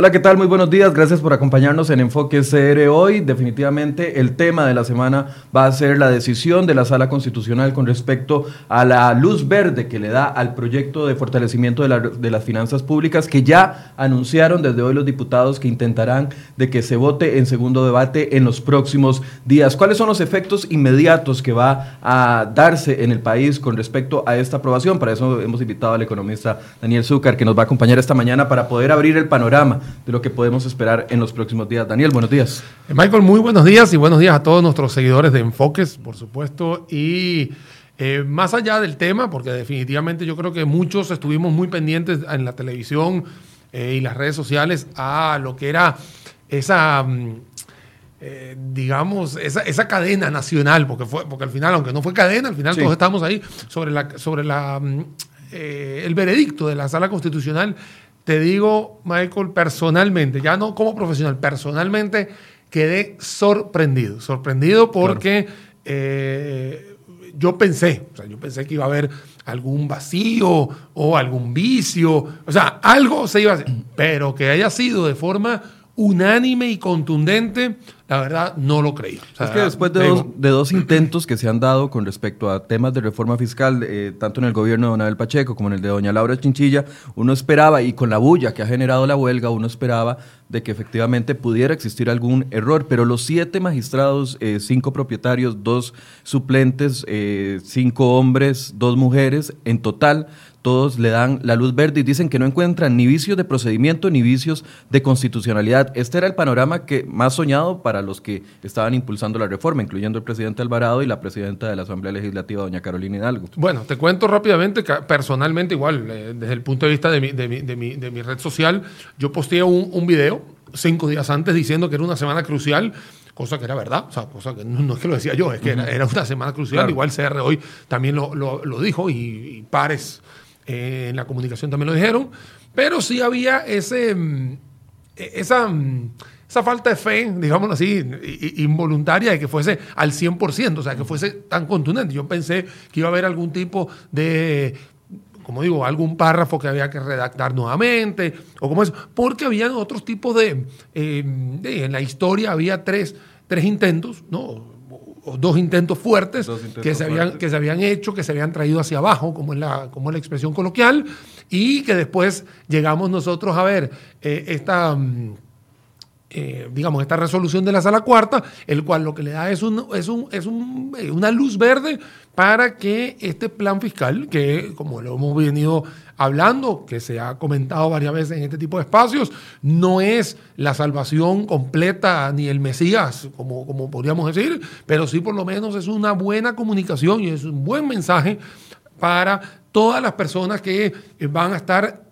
Hola, ¿qué tal? Muy buenos días. Gracias por acompañarnos en Enfoque CR hoy. Definitivamente el tema de la semana va a ser la decisión de la Sala Constitucional con respecto a la luz verde que le da al proyecto de fortalecimiento de, las finanzas públicas que ya anunciaron desde hoy los diputados que intentarán de que se vote en segundo debate en los próximos días. ¿Cuáles son los efectos inmediatos que va a darse en el país con respecto a esta aprobación? Para eso hemos invitado al economista Daniel Zúcar que nos va a acompañar esta mañana para poder abrir el panorama de lo que podemos esperar en los próximos días. Daniel, buenos días. Eh, Michael, muy buenos días y buenos días a todos nuestros seguidores de Enfoques, por supuesto. Y eh, más allá del tema, porque definitivamente yo creo que muchos estuvimos muy pendientes en la televisión eh, y las redes sociales a lo que era esa... Mm, digamos, esa, cadena nacional, porque fue, porque al final, aunque no fue cadena, al final todos estamos ahí sobre la, sobre la, mm, el veredicto de la sala constitucional te digo, Michael, personalmente, ya no como profesional, personalmente quedé sorprendido. Sorprendido porque eh, yo pensé, o sea, yo pensé que iba a haber algún vacío o algún vicio, o sea, algo se iba a hacer, pero que haya sido de forma unánime y contundente, la verdad no lo creí. es que después de, dos, intentos que se han dado con respecto a temas de reforma fiscal, eh, tanto en el gobierno de Don Abel Pacheco como en el de Doña Laura Chinchilla, uno esperaba, y con la bulla que ha generado la huelga, uno esperaba de que efectivamente pudiera existir algún error, pero los siete magistrados, eh, cinco propietarios, dos suplentes, eh, cinco hombres, dos mujeres, en total todos le dan la luz verde y dicen que no encuentran ni vicios de procedimiento ni vicios de constitucionalidad. Este era el panorama que más soñado para los que estaban impulsando la reforma, incluyendo el presidente Alvarado y la presidenta de la Asamblea Legislativa, doña Carolina Hidalgo. Bueno, te cuento rápidamente, que personalmente igual, eh, desde el punto de vista de mi, de mi, de mi, red social, yo posteé un, un video cinco días antes diciendo que era una semana crucial cosa que era verdad, o sea, cosa que no, es que lo decía yo, es que era, una semana crucial, igual CR hoy también lo, lo, dijo y, y, pares en la comunicación también lo dijeron, pero sí había ese, mm, e, esa, mm, esa falta de fe, digámoslo así, involuntaria de que fuese al 100%, o sea, que fuese tan contundente. Yo pensé que iba a haber algún tipo de como digo, algún párrafo que había que redactar nuevamente, o como eso, porque había otros tipos de, eh, de, en la historia había tres, tres intentos, ¿no? Dos intentos fuertes que, se habían, que se habían hecho, que se habían traído hacia abajo, como es la, como la expresión coloquial, y que después llegamos nosotros a ver eh, esta... Mm, eh, digamos, esta resolución de la sala cuarta, el cual lo que le da es, un, es, un, es un, eh, una luz verde para que este plan fiscal, que como lo hemos venido hablando, que se ha comentado varias veces en este tipo de espacios, no es la salvación completa ni el Mesías, como, como podríamos decir, pero sí por lo menos es una buena comunicación y es un buen mensaje para todas las personas que van a estar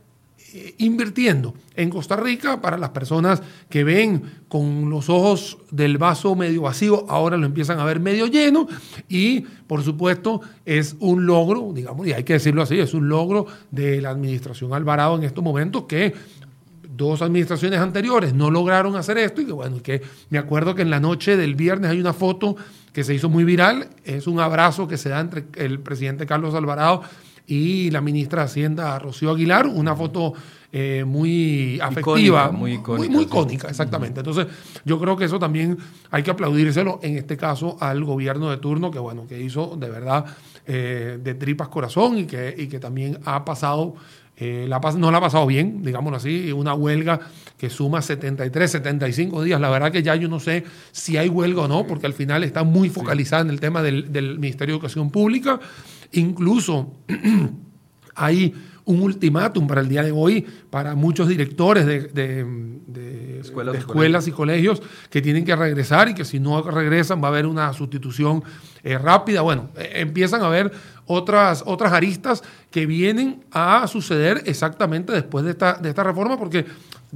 invirtiendo en Costa Rica para las personas que ven con los ojos del vaso medio vacío, ahora lo empiezan a ver medio lleno y por supuesto es un logro, digamos, y hay que decirlo así, es un logro de la administración Alvarado en estos momentos que dos administraciones anteriores no lograron hacer esto y que bueno, que me acuerdo que en la noche del viernes hay una foto que se hizo muy viral, es un abrazo que se da entre el presidente Carlos Alvarado y la ministra de Hacienda, Rocío Aguilar, una foto eh, muy afectiva, muy icónica, muy, icónica exactamente. Entonces, yo creo que eso también hay que aplaudírselo, en este caso, al gobierno de turno, que bueno, que hizo de verdad eh, de tripas corazón y que, y que también ha pasado eh, la, no la ha pasado bien, digámoslo así, una huelga que suma 73, 75 días. La verdad que ya yo no sé si hay huelga o no, porque al final está muy focalizada en el tema del, del Ministerio de Educación Pública. Incluso hay un ultimátum para el día de hoy para muchos directores de, escuelas, y colegios que tienen que regresar y que si no regresan va a haber una sustitución eh, rápida. Bueno, eh, empiezan a haber otras, otras aristas que vienen a suceder exactamente después de esta, de esta reforma, porque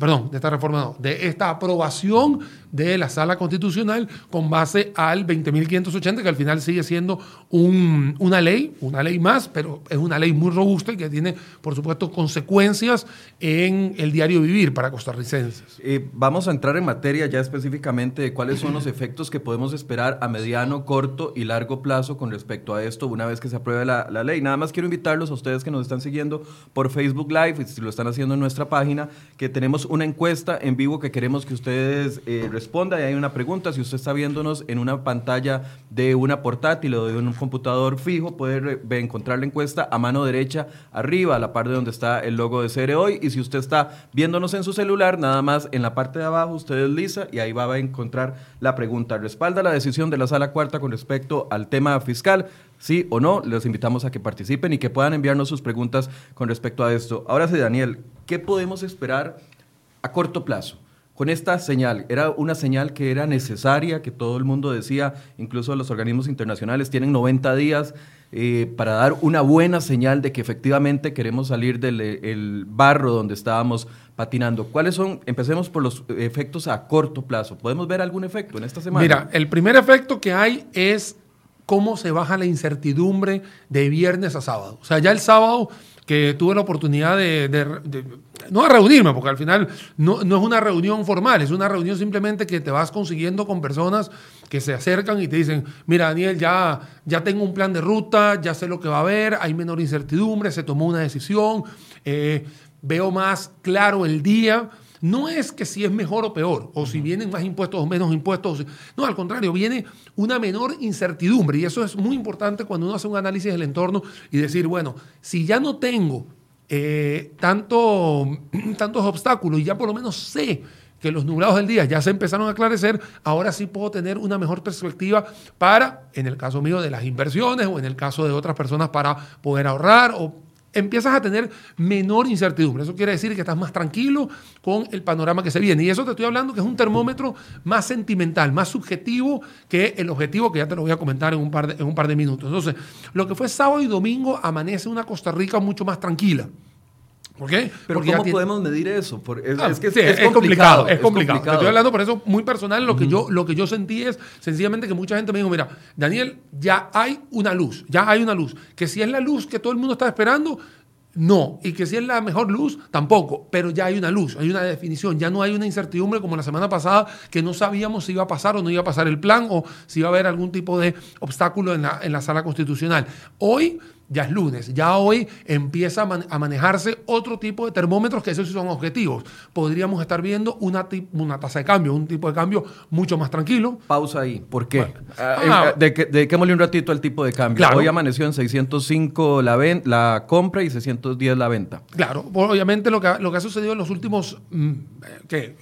perdón, de esta reforma no, de esta aprobación de la sala constitucional con base al 20.580, que al final sigue siendo una ley, una ley más, pero es una ley muy robusta y que tiene, por supuesto, consecuencias en el diario vivir para costarricenses. Eh, vamos a entrar en materia ya específicamente de cuáles son los efectos que podemos esperar a mediano, corto y largo plazo con respecto a esto una vez que se apruebe la, la ley. Nada más quiero invitarlos a ustedes que nos están siguiendo por Facebook Live, y si lo están haciendo en nuestra página, que tenemos una encuesta en vivo que queremos que ustedes eh, respondan. Y hay una pregunta, si usted está viéndonos en una pantalla de una portátil o de un computador fijo, puede encontrar la encuesta a mano derecha arriba, a la parte donde está el logo de CR Hoy. Y si usted está viéndonos en su celular, nada más en la parte de abajo usted desliza y ahí va a encontrar la pregunta. ¿Respalda la decisión de la sala cuarta con respecto al tema fiscal? Sí o no, les invitamos a que participen y que puedan enviarnos sus preguntas con respecto a esto. Ahora sí, Daniel, ¿qué podemos esperar a corto plazo? con esta señal. Era una señal que era necesaria, que todo el mundo decía, incluso los organismos internacionales tienen 90 días eh, para dar una buena señal de que efectivamente queremos salir del barro donde estábamos patinando. ¿Cuáles son? Empecemos por los efectos a corto plazo. ¿Podemos ver algún efecto en esta semana? Mira, el primer efecto que hay es cómo se baja la incertidumbre de viernes a sábado. O sea, ya el sábado que tuve la oportunidad de, no a reunirme, porque al final no, no, es una reunión formal, es una reunión simplemente que te vas consiguiendo con personas que se acercan y te dicen, mira Daniel, ya, ya tengo un plan de ruta, ya sé lo que va a haber, hay menor incertidumbre, se tomó una decisión, eh, veo más claro el día. No es que si es mejor o peor, o si vienen más impuestos o menos impuestos. No, al contrario, viene una menor incertidumbre. Y eso es muy importante cuando uno hace un análisis del entorno y decir, bueno, si ya no tengo eh, tanto, tantos obstáculos y ya por lo menos sé que los nublados del día ya se empezaron a aclarecer, ahora sí puedo tener una mejor perspectiva para, en el caso mío, de las inversiones o en el caso de otras personas para poder ahorrar o empiezas a tener menor incertidumbre. Eso quiere decir que estás más tranquilo con el panorama que se viene. Y eso te estoy hablando que es un termómetro más sentimental, más subjetivo que el objetivo que ya te lo voy a comentar en un par de, en un par de minutos. Entonces, lo que fue sábado y domingo amanece una Costa Rica mucho más tranquila. ¿Por qué? Pero ¿cómo podemos medir eso? Ah, es, que es, complicado, es, complicado, estoy hablando por eso muy personal. Lo que, yo, lo que yo sentí es sencillamente que mucha gente me dijo, mira, Daniel, ya hay una luz, ya hay una luz. Que si es la luz que todo el mundo está esperando, no. Y que si es la mejor luz, tampoco. Pero ya hay una luz, hay una definición. Ya no hay una incertidumbre como la semana pasada que no sabíamos si iba a pasar o no iba a pasar el plan o si iba a haber algún tipo de obstáculo en la, en la sala constitucional. Hoy ya es lunes, ya hoy empieza a, manejarse otro tipo de termómetros que esos son objetivos. Podríamos estar viendo una, una tasa de cambio, un tipo de cambio mucho más tranquilo. Pausa ahí, ¿por qué? Ah, ah. de que dediquémosle un ratito al tipo de cambio. Hoy amaneció en 605 la, la compra y 610 la venta. Claro, obviamente lo que, lo que ha sucedido en los últimos mm,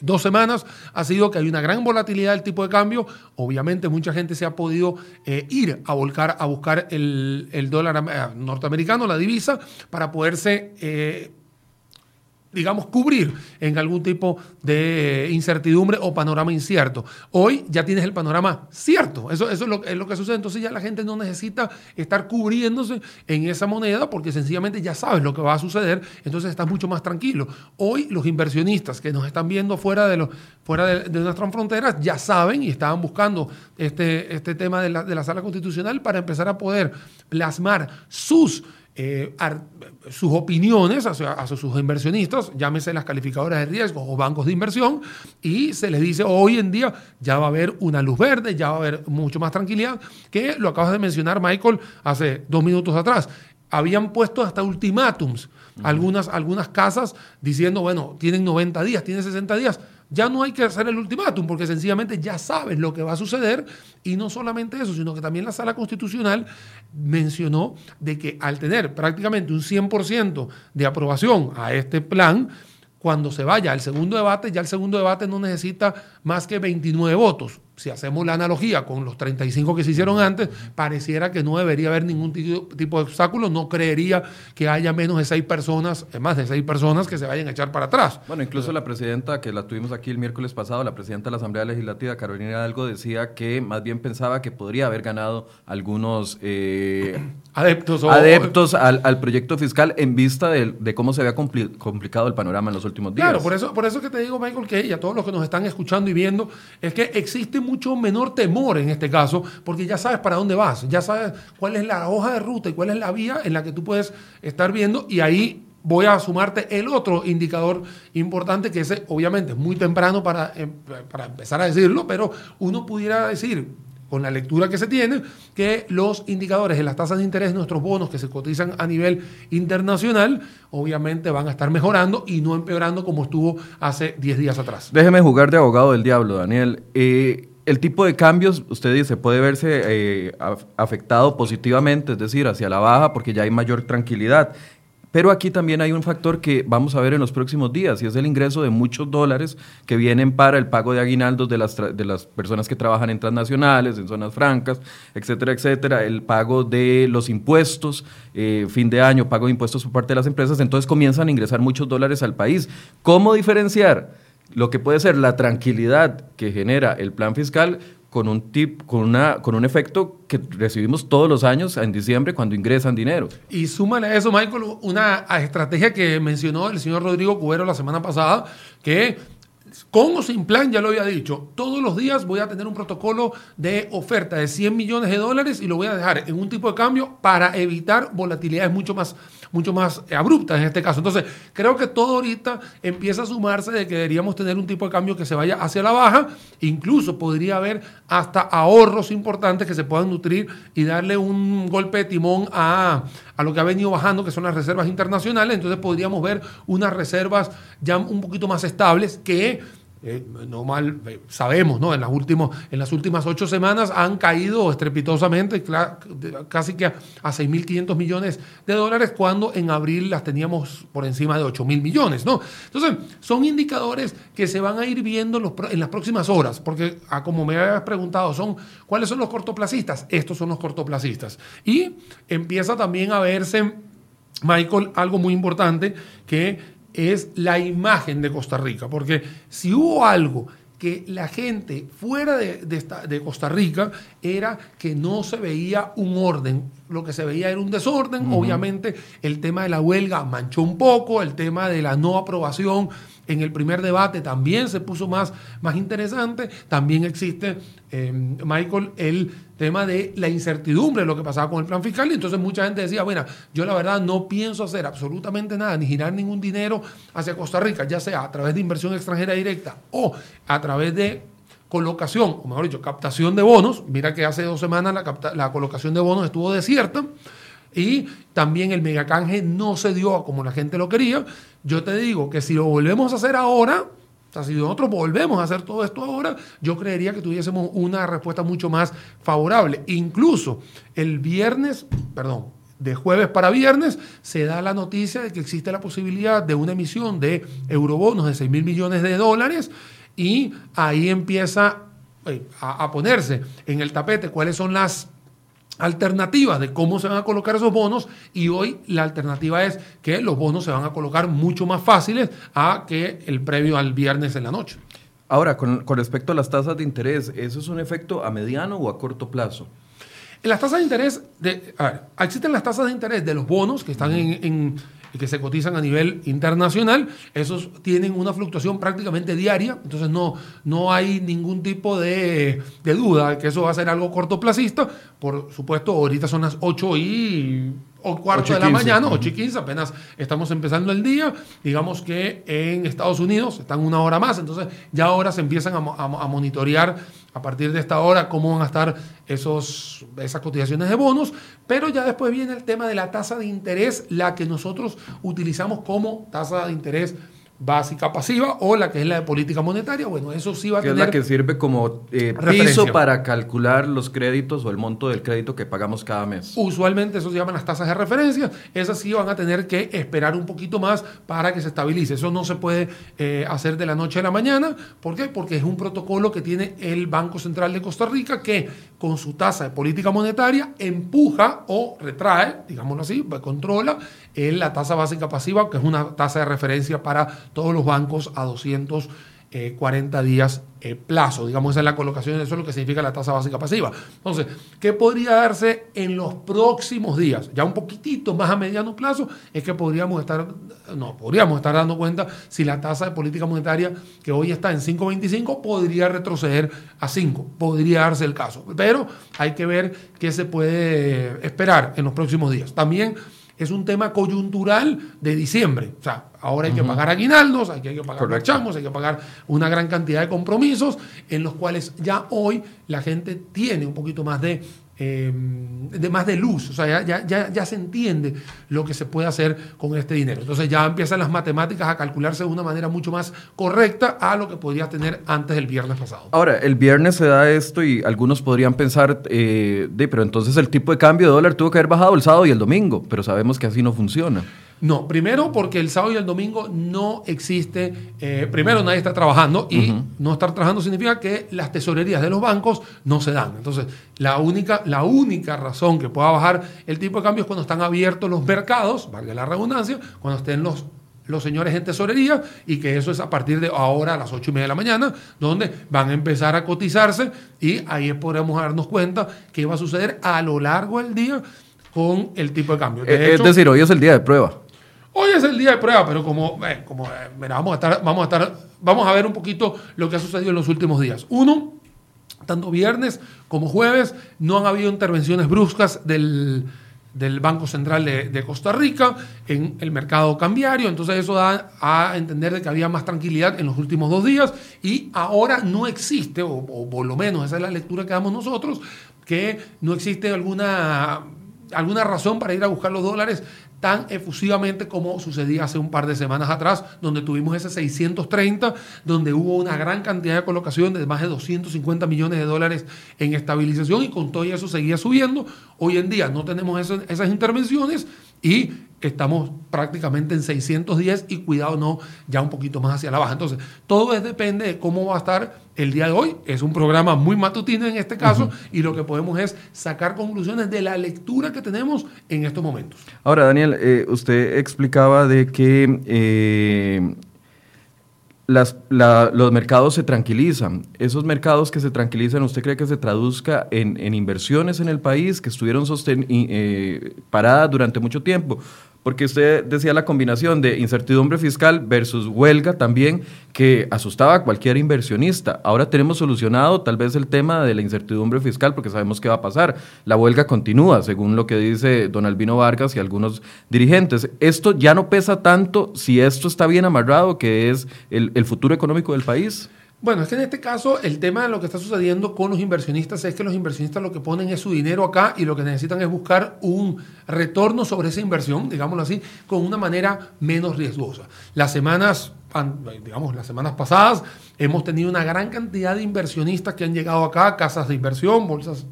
dos semanas ha sido que hay una gran volatilidad del tipo de cambio. Obviamente mucha gente se ha podido eh, ir a volcar a buscar el, el dólar eh, norteamericano, la divisa, para poderse, eh, digamos, cubrir en algún tipo de incertidumbre o panorama incierto. Hoy ya tienes el panorama cierto, eso, eso es, lo, que sucede, entonces ya la gente no necesita estar cubriéndose en esa moneda porque sencillamente ya sabes lo que va a suceder, entonces estás mucho más tranquilo. Hoy los inversionistas que nos están viendo fuera de, fuera de, nuestras fronteras ya saben y estaban buscando este, este tema de la, de la sala constitucional para empezar a poder plasmar sus, eh, sus opiniones hacia, sus inversionistas, llámese las calificadoras de riesgo o bancos de inversión, y se les dice hoy en día ya va a haber una luz verde, ya va a haber mucho más tranquilidad, que lo acabas de mencionar, Michael, hace dos minutos atrás. Habían puesto hasta ultimátums algunas, algunas casas diciendo, bueno, tienen 90 días, tienen 60 días ya no hay que hacer el ultimátum porque sencillamente ya sabes lo que va a suceder y no solamente eso, sino que también la sala constitucional mencionó de que al tener prácticamente un 100% de aprobación a este plan, cuando se vaya al segundo debate, ya el segundo debate no necesita más que 29 votos si hacemos la analogía con los 35 que se hicieron antes, pareciera que no debería haber ningún tipo de obstáculo. No creería que haya menos de seis personas, más de seis personas que se vayan a echar para atrás. Bueno, incluso la presidenta, que la tuvimos aquí el miércoles pasado, la presidenta de la Asamblea Legislativa, Carolina Algo, decía que más bien pensaba que podría haber ganado algunos eh, adeptos, adeptos al, proyecto fiscal en vista de, cómo se había complicado el panorama en los últimos días. Claro, por eso, por eso que te digo, Michael, que y a todos los que nos están escuchando y viendo, es que existe mucho menor temor en este caso, porque ya sabes para dónde vas, ya sabes cuál es la hoja de ruta y cuál es la vía en la que tú puedes estar viendo y ahí voy a sumarte el otro indicador importante que ese obviamente es muy temprano para, em, para empezar a decirlo, pero uno pudiera decir, con la lectura que se tiene, que los indicadores de las tasas de interés de nuestros bonos que se cotizan a nivel internacional, obviamente van a estar mejorando y no empeorando como estuvo hace 10 días atrás. Déjeme jugar de abogado del diablo, Daniel. Eh, el tipo de cambios, usted dice, puede verse eh, afectado positivamente, es decir, hacia la baja, porque ya hay mayor tranquilidad. Pero aquí también hay un factor que vamos a ver en los próximos días y es el ingreso de muchos dólares que vienen para el pago de aguinaldos de las, de las personas que trabajan en transnacionales, en zonas francas, etcétera, etcétera, el pago de los impuestos, eh, fin de año, pago de impuestos por parte de las empresas, entonces comienzan a ingresar muchos dólares al país. ¿Cómo diferenciar lo que puede ser la tranquilidad que genera el plan fiscal con un tip, con una, con un efecto que recibimos todos los años en diciembre cuando ingresan dinero. Y súmale a eso, Michael, una estrategia que mencionó el señor Rodrigo Cubero la semana pasada, que con o sin plan, ya lo había dicho, todos los días voy a tener un protocolo de oferta de 100 millones de dólares y lo voy a dejar en un tipo de cambio para evitar volatilidades mucho más mucho más abrupta en este caso. Entonces, creo que todo ahorita empieza a sumarse de que deberíamos tener un tipo de cambio que se vaya hacia la baja. Incluso podría haber hasta ahorros importantes que se puedan nutrir y darle un golpe de timón a, a lo que ha venido bajando, que son las reservas internacionales. Entonces, podríamos ver unas reservas ya un poquito más estables que eh, no mal, eh, sabemos, ¿no? En las, últimos, en las últimas ocho semanas han caído estrepitosamente, casi que a, 6.500 millones de dólares, cuando en abril las teníamos por encima de 8.000 millones, ¿no? Entonces, son indicadores que se van a ir viendo en las próximas horas, porque, como me habías preguntado, son ¿cuáles son los cortoplacistas? Estos son los cortoplacistas. Y empieza también a verse, Michael, algo muy importante que es la imagen de Costa Rica, porque si hubo algo que la gente fuera de, Costa Rica era que no se veía un orden, lo que se veía era un desorden, obviamente el tema de la huelga manchó un poco, el tema de la no aprobación en el primer debate también se puso más, más interesante. También existe, eh, Michael, el tema de la incertidumbre lo que pasaba con el plan fiscal. Y entonces mucha gente decía, bueno, yo la verdad no pienso hacer absolutamente nada, ni girar ningún dinero hacia Costa Rica, ya sea a través de inversión extranjera directa o a través de colocación, o mejor dicho, captación de bonos. Mira que hace dos semanas la, la colocación de bonos estuvo desierta. Y también el megacanje no se dio como la gente lo quería. Yo te digo que si lo volvemos a hacer ahora, o sea, si nosotros volvemos a hacer todo esto ahora, yo creería que tuviésemos una respuesta mucho más favorable. Incluso el viernes, perdón, de jueves para viernes, se da la noticia de que existe la posibilidad de una emisión de eurobonos de 6 mil millones de dólares y ahí empieza eh, a ponerse en el tapete cuáles son las alternativas de cómo se van a colocar esos bonos y hoy la alternativa es que los bonos se van a colocar mucho más fáciles a que el previo al viernes en la noche. Ahora, con, respecto a las tasas de interés, ¿eso es un efecto a mediano o a corto plazo? En las tasas de interés, de, a ver, existen las tasas de interés de los bonos que están en que se cotizan a nivel internacional, esos tienen una fluctuación prácticamente diaria, entonces no, no hay ningún tipo de, de duda que eso va a ser algo cortoplacista. Por supuesto, ahorita son las 8 y o cuarto de la mañana, 8 y 15, apenas estamos empezando el día. Digamos que en Estados Unidos están una hora más, entonces ya ahora se empiezan a, a, monitorear a partir de esta hora cómo van a estar esos, esas cotizaciones de bonos, pero ya después viene el tema de la tasa de interés, la que nosotros utilizamos como tasa de interés básica pasiva o la que es la de política monetaria, bueno, eso sí va a tener... es la que sirve como eh, piso para calcular los créditos o el monto del crédito que pagamos cada mes. Usualmente eso se llaman las tasas de referencia, esas sí van a tener que esperar un poquito más para que se estabilice. Eso no se puede eh, hacer de la noche a la mañana. ¿Por qué? Porque es un protocolo que tiene el Banco Central de Costa Rica que con su tasa de política monetaria empuja o retrae, digámoslo así, controla en la tasa básica pasiva, que es una tasa de referencia para todos los bancos a 240 días eh, plazo. Digamos, esa es la colocación, eso es lo que significa la tasa básica pasiva. Entonces, ¿qué podría darse en los próximos días? Ya un poquitito más a mediano plazo, es que podríamos estar, no, podríamos estar dando cuenta si la tasa de política monetaria que hoy está en 5.25 podría retroceder a 5. Podría darse el caso. Pero hay que ver qué se puede esperar en los próximos días. También es un tema coyuntural de diciembre. O sea, ahora hay que pagar aguinaldos, hay que, hay que pagar rechamos, hay que pagar una gran cantidad de compromisos en los cuales ya hoy la gente tiene un poquito más de eh, de más de luz, o sea, ya, ya, ya, se entiende lo que se puede hacer con este dinero. Entonces ya empiezan las matemáticas a calcularse de una manera mucho más correcta a lo que podría tener antes del viernes pasado. Ahora, el viernes se da esto y algunos podrían pensar, eh, pero entonces el tipo de cambio de dólar tuvo que haber bajado el sábado y el domingo, pero sabemos que así no funciona. No, primero porque el sábado y el domingo no existe, eh, primero nadie está trabajando y no estar trabajando significa que las tesorerías de los bancos no se dan. Entonces, la única, la única razón que pueda bajar el tipo de cambio es cuando están abiertos los mercados, valga la redundancia, cuando estén los, los señores en tesorería y que eso es a partir de ahora a las ocho y media de la mañana, donde van a empezar a cotizarse y ahí podremos darnos cuenta qué va a suceder a lo largo del día con el tipo de cambio. Eh, es decir, hoy es el día de prueba. Hoy es el día de prueba, pero como, eh, como eh, vamos, a estar, vamos, a estar, vamos a ver un poquito lo que ha sucedido en los últimos días. Uno, tanto viernes como jueves no han habido intervenciones bruscas del, Banco Central de, Costa Rica en el mercado cambiario. Entonces eso da a entender de que había más tranquilidad en los últimos dos días y ahora no existe, o, o por lo menos esa es la lectura que damos nosotros, que no existe alguna alguna razón para ir a buscar los dólares tan efusivamente como sucedía hace un par de semanas atrás, donde tuvimos ese 630, donde hubo una gran cantidad de colocación de más de 250 millones de dólares en estabilización y con todo eso seguía subiendo. Hoy en día no tenemos esas intervenciones y estamos prácticamente en 610 y cuidado no, ya un poquito más hacia la baja. Entonces, todo es, depende de cómo va a estar el día de hoy. Es un programa muy matutino en este caso y lo que podemos es sacar conclusiones de la lectura que tenemos en estos momentos. Ahora, Daniel, eh, usted explicaba de que eh, los mercados se tranquilizan. Esos mercados que se tranquilizan, ¿usted cree que se traduzca en, inversiones en el país que estuvieron eh, paradas durante mucho tiempo? Porque usted decía la combinación de incertidumbre fiscal versus huelga también, que asustaba a cualquier inversionista. Ahora tenemos solucionado tal vez el tema de la incertidumbre fiscal, porque sabemos qué va a pasar. La huelga continúa, según lo que dice don Albino Vargas y algunos dirigentes. Esto ya no pesa tanto si esto está bien amarrado, que es el, el futuro económico del país. Bueno, es que en este caso el tema de lo que está sucediendo con los inversionistas es que los inversionistas lo que ponen es su dinero acá y lo que necesitan es buscar un retorno sobre esa inversión, digámoslo así, con una manera menos riesgosa. Las semanas, digamos, las semanas pasadas hemos tenido una gran cantidad de inversionistas que han llegado acá, casas de inversión, bolsas,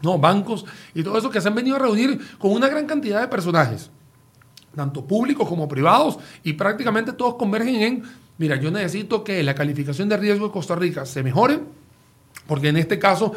no, bancos y todo eso que se han venido a reunir con una gran cantidad de personajes tanto públicos como privados, y prácticamente todos convergen en mira, yo necesito que la calificación de riesgo de Costa Rica se mejore, porque en este caso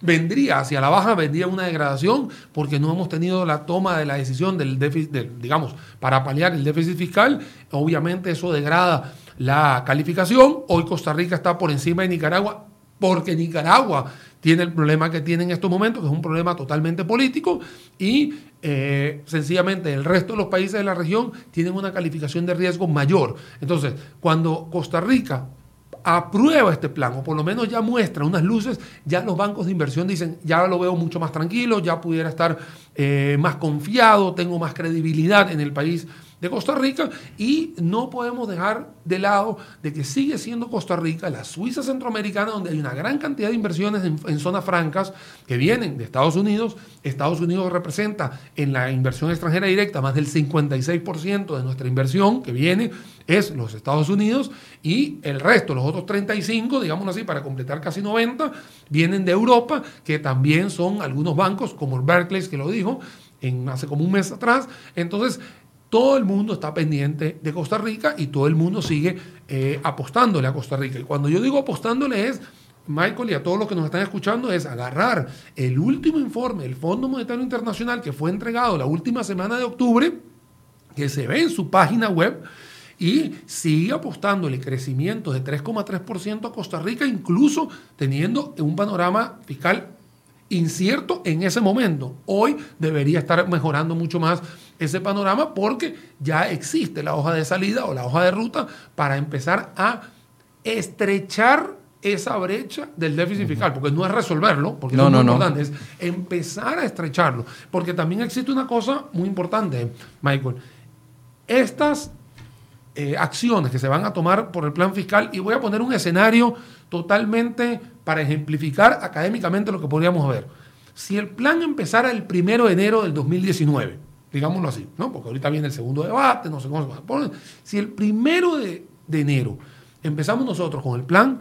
vendría hacia la baja, vendría una degradación, porque no hemos tenido la toma de la decisión del déficit, digamos, para paliar el déficit fiscal. Obviamente eso degrada la calificación. Hoy Costa Rica está por encima de Nicaragua, porque Nicaragua tiene el problema que tiene en estos momentos, que es un problema totalmente político, y eh, sencillamente el resto de los países de la región tienen una calificación de riesgo mayor. Entonces, cuando Costa Rica aprueba este plan, o por lo menos ya muestra unas luces, ya los bancos de inversión dicen, ya lo veo mucho más tranquilo, ya pudiera estar eh, más confiado, tengo más credibilidad en el país de Costa Rica y no podemos dejar de lado de que sigue siendo Costa Rica la Suiza centroamericana donde hay una gran cantidad de inversiones en, zonas francas que vienen de Estados Unidos. Estados Unidos representa en la inversión extranjera directa más del 56% de nuestra inversión que viene es los Estados Unidos y el resto, los otros 35, digamos así, para completar casi 90, vienen de Europa, que también son algunos bancos, como el Barclays, que lo dijo en, hace como un mes atrás. Entonces, todo el mundo está pendiente de Costa Rica y todo el mundo sigue eh, apostándole a Costa Rica. Y cuando yo digo apostándole es, Michael y a todos los que nos están escuchando, es agarrar el último informe del Fondo Monetario Internacional que fue entregado la última semana de octubre, que se ve en su página web, y sigue apostándole crecimiento de 3,3% a Costa Rica, incluso teniendo un panorama fiscal incierto en ese momento. Hoy debería estar mejorando mucho más ese panorama porque ya existe la hoja de salida o la hoja de ruta para empezar a estrechar esa brecha del déficit fiscal, porque no es resolverlo, porque No, eso es no. importante, es empezar a estrecharlo, porque también existe una cosa muy importante, Michael. Estas eh, acciones que se van a tomar por el plan fiscal, y voy a poner un escenario totalmente para ejemplificar académicamente lo que podríamos ver. Si el plan empezara el primero de enero del 2019, digámoslo así, ¿no? porque ahorita viene el segundo debate, no sé cómo se va a poner. Si el primero de, de enero empezamos nosotros con el plan,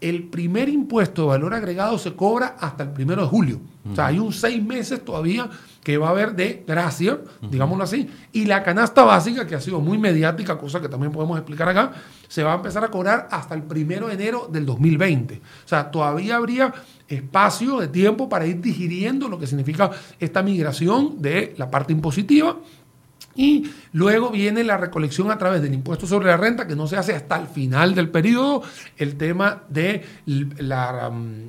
el primer impuesto de valor agregado se cobra hasta el primero de julio. O sea, hay un seis meses todavía que va a haber de gracia, digámoslo así, y la canasta básica, que ha sido muy mediática, cosa que también podemos explicar acá, se va a empezar a cobrar hasta el primero de enero del 2020. O sea, todavía habría espacio de tiempo para ir digiriendo lo que significa esta migración de la parte impositiva y luego viene la recolección a través del impuesto sobre la renta, que no se hace hasta el final del periodo, el tema de la, um,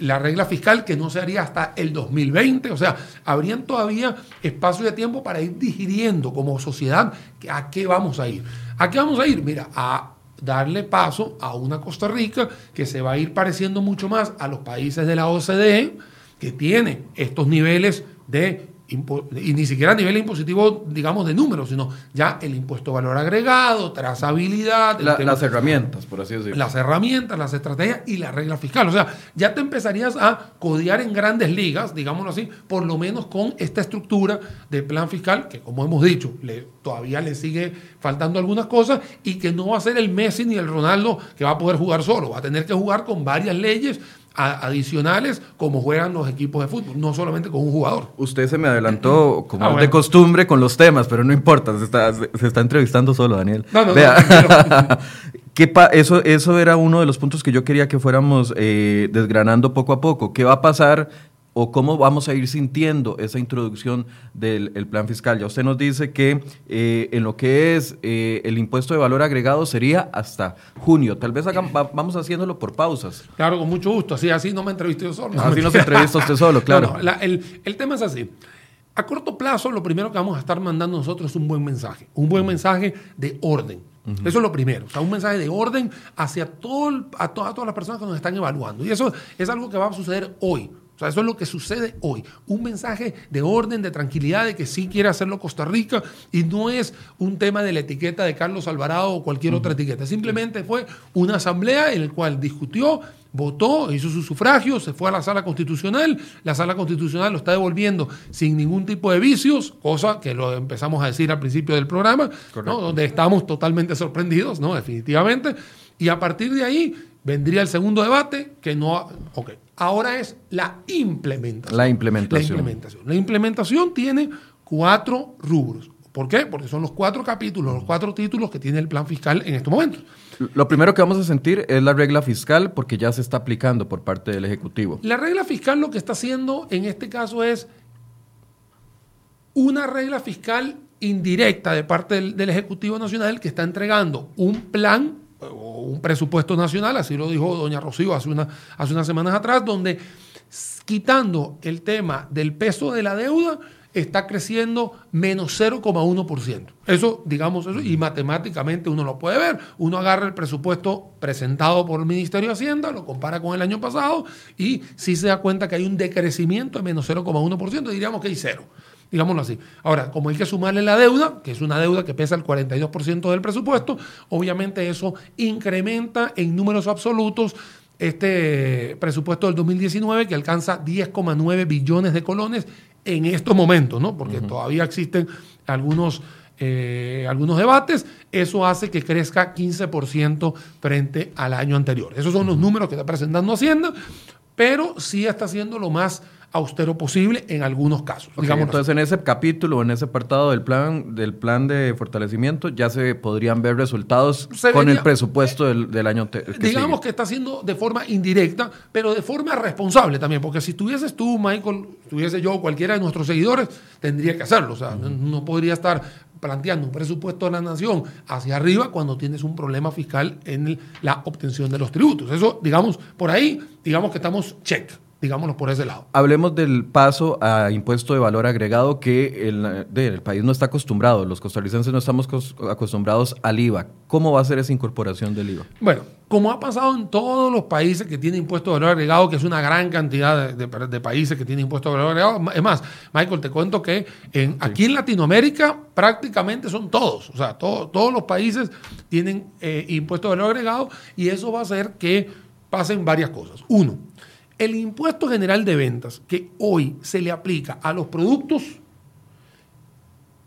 la regla fiscal, que no se haría hasta el 2020. O sea, habrían todavía espacio de tiempo para ir digiriendo como sociedad a qué vamos a ir. ¿A qué vamos a ir? Mira, a darle paso a una Costa Rica que se va a ir pareciendo mucho más a los países de la OCDE, que tiene estos niveles de y ni siquiera a nivel impositivo, digamos, de números, sino ya el impuesto de valor agregado, trazabilidad, La- las herramientas, por así decirlo. las herramientas, las estrategias y la regla fiscal. O sea, ya te empezarías a codear en grandes ligas, digámoslo así, por lo menos con esta estructura de plan fiscal, que como hemos dicho, le, todavía le sigue faltando algunas cosas y que no va a ser el Messi ni el Ronaldo que va a poder jugar solo, va a tener que jugar con varias leyes adicionales como juegan los equipos de fútbol, no solamente con un jugador. Usted se me adelantó, como Ah, de costumbre, con los temas, pero no importa, se está, se- se está entrevistando solo, Daniel. No, no, no, Vea, tranquilo. ¿qué pa- eso, eso era uno de los puntos que yo quería que fuéramos eh, desgranando poco a poco. ¿Qué va a pasar o cómo vamos a ir sintiendo esa introducción del el plan fiscal? Ya usted nos dice que eh, en lo que es eh, el impuesto de valor agregado sería hasta junio. Tal vez hagan- va- vamos haciéndolo por pausas. Claro, con mucho gusto. Así, así no me entrevisté yo solo. Así nos mentira. entrevista usted solo, claro. No, no, la- el, el tema es así. A corto plazo, lo primero que vamos a estar mandando nosotros es un buen mensaje. Un buen mensaje de orden. Eso es lo primero. O sea, un mensaje de orden hacia todo, el- a, to- a todas las personas que nos están evaluando. Y eso es algo que va a suceder hoy. O sea, eso es lo que sucede hoy. Un mensaje de orden, de tranquilidad, de que sí quiere hacerlo Costa Rica y no es un tema de la etiqueta de Carlos Alvarado o cualquier otra etiqueta. Simplemente fue una asamblea en la cual discutió, votó, hizo su sufragio, se fue a la sala constitucional. La sala constitucional lo está devolviendo sin ningún tipo de vicios, cosa que lo empezamos a decir al principio del programa, ¿no? donde estamos totalmente sorprendidos, ¿no? definitivamente. Y a partir de ahí vendría el segundo debate, que no... Ok, ahora es la implementación. La implementación. La implementación. La implementación tiene cuatro rubros. ¿Por qué? Porque son los cuatro capítulos, los cuatro títulos que tiene el plan fiscal en estos momentos. Lo primero que vamos a sentir es la regla fiscal porque ya se está aplicando por parte del Ejecutivo. La regla fiscal lo que está haciendo en este caso es una regla fiscal indirecta de parte del, del Ejecutivo Nacional que está entregando un plan o un presupuesto nacional, así lo dijo doña Rocío hace, una, hace unas semanas atrás, donde quitando el tema del peso de la deuda, está creciendo menos 0,1%. Eso, digamos, eso, y matemáticamente uno lo puede ver. Uno agarra el presupuesto presentado por el Ministerio de Hacienda, lo compara con el año pasado y sí se da cuenta que hay un decrecimiento de menos 0,1%, diríamos que hay cero. Digámoslo así. Ahora, como hay que sumarle la deuda, que es una deuda que pesa el 42% del presupuesto, obviamente eso incrementa en números absolutos este presupuesto del 2019 que alcanza 10,9 billones de colones en estos momentos, ¿no? Porque todavía existen algunos, eh, algunos debates. Eso hace que crezca 15% frente al año anterior. Esos son los números que está presentando Hacienda, pero sí está siendo lo más austero posible en algunos casos. Así. entonces en ese capítulo, en ese apartado del plan, del plan de fortalecimiento, ya se podrían ver resultados Se con el presupuesto del, del año que Digamos sigue. que está haciendo de forma indirecta, pero de forma responsable también, porque si estuvieses tú, Michael, estuviese yo o cualquiera de nuestros seguidores, tendría que hacerlo. O sea, no- no podría estar planteando un presupuesto de la nación hacia arriba cuando tienes un problema fiscal en el- la obtención de los tributos. Eso, digamos, por ahí, digamos que estamos check, digámoslo por ese lado. Hablemos del paso a impuesto de valor agregado que el, el país no está acostumbrado. Los costarricenses no estamos cos- acostumbrados al IVA. ¿Cómo va a ser esa incorporación del IVA? Bueno, como ha pasado en todos los países que tienen impuesto de valor agregado, que es una gran cantidad de, países que tienen impuesto de valor agregado. Es más, Michael, te cuento que en, aquí en Latinoamérica prácticamente son todos, o sea, todos los países tienen eh, impuesto de valor agregado y eso va a hacer que pasen varias cosas. Uno, el impuesto general de ventas que hoy se le aplica a los productos,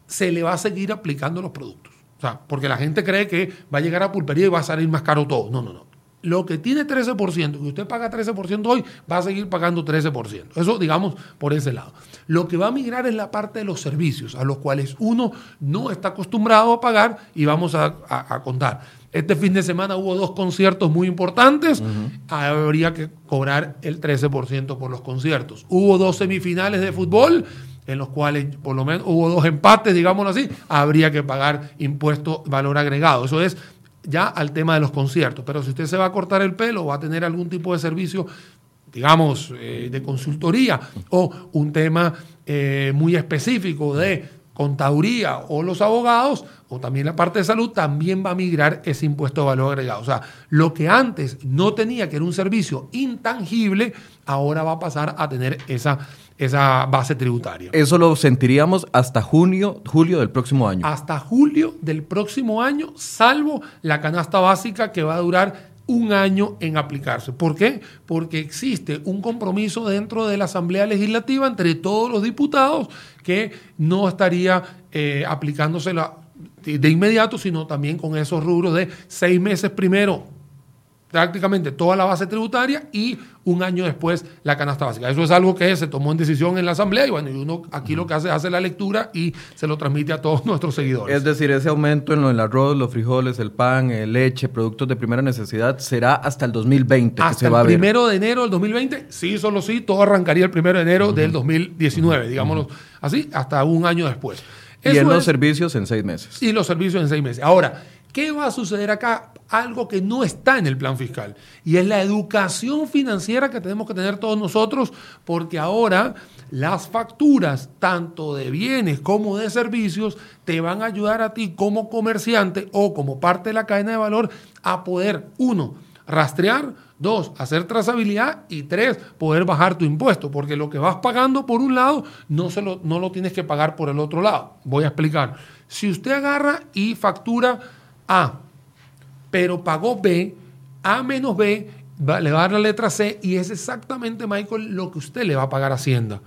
se le va a seguir aplicando a los productos. O sea, porque la gente cree que va a llegar a pulpería y va a salir más caro todo. No, no, no. Lo que tiene 13%, que usted paga 13% hoy, va a seguir pagando 13%. Eso, digamos, por ese lado. Lo que va a migrar es la parte de los servicios, a los cuales uno no está acostumbrado a pagar y vamos a, contar. Este fin de semana hubo dos conciertos muy importantes, habría que cobrar el 13% por los conciertos. Hubo dos semifinales de fútbol, en los cuales por lo menos hubo dos empates, digámoslo así, habría que pagar impuesto valor agregado. Eso es ya al tema de los conciertos. Pero si usted se va a cortar el pelo o va a tener algún tipo de servicio, digamos, eh, de consultoría o un tema eh, muy específico de contaduría o los abogados, o también la parte de salud, también va a migrar ese impuesto de valor agregado. O sea, lo que antes no tenía, que era un servicio intangible, ahora va a pasar a tener esa, esa base tributaria. Eso lo sentiríamos hasta junio, julio del próximo año. Hasta julio del próximo año, salvo la canasta básica que va a durar un año en aplicarse. ¿Por qué? Porque existe un compromiso dentro de la Asamblea Legislativa entre todos los diputados que no estaría eh, aplicándosela de inmediato, sino también con esos rubros de seis meses primero prácticamente toda la base tributaria y un año después la canasta básica. Eso es algo que se tomó en decisión en la Asamblea y bueno, y uno aquí lo que hace es hacer la lectura y se lo transmite a todos nuestros seguidores. Es decir, ese aumento en lo del arroz, los frijoles, el pan, el leche, productos de primera necesidad será hasta el 2020. Hasta el primero de enero del 2020, sí, solo sí, todo arrancaría el primero de enero del 2019, digámoslo así, hasta un año después. y en los servicios en seis meses. Y los servicios en seis meses. Ahora, ¿Qué va a suceder acá? Algo que no está en el plan fiscal. Y es la educación financiera que tenemos que tener todos nosotros, porque ahora las facturas, tanto de bienes como de servicios, te van a ayudar a ti como comerciante o como parte de la cadena de valor a poder, uno, rastrear, dos, hacer trazabilidad y tres, poder bajar tu impuesto, porque lo que vas pagando por un lado no, se lo, no lo tienes que pagar por el otro lado. Voy a explicar. Si usted agarra y factura a, pero pagó B, A menos B, le va a dar la letra C y es exactamente, Michael, lo que usted le va a pagar a Hacienda.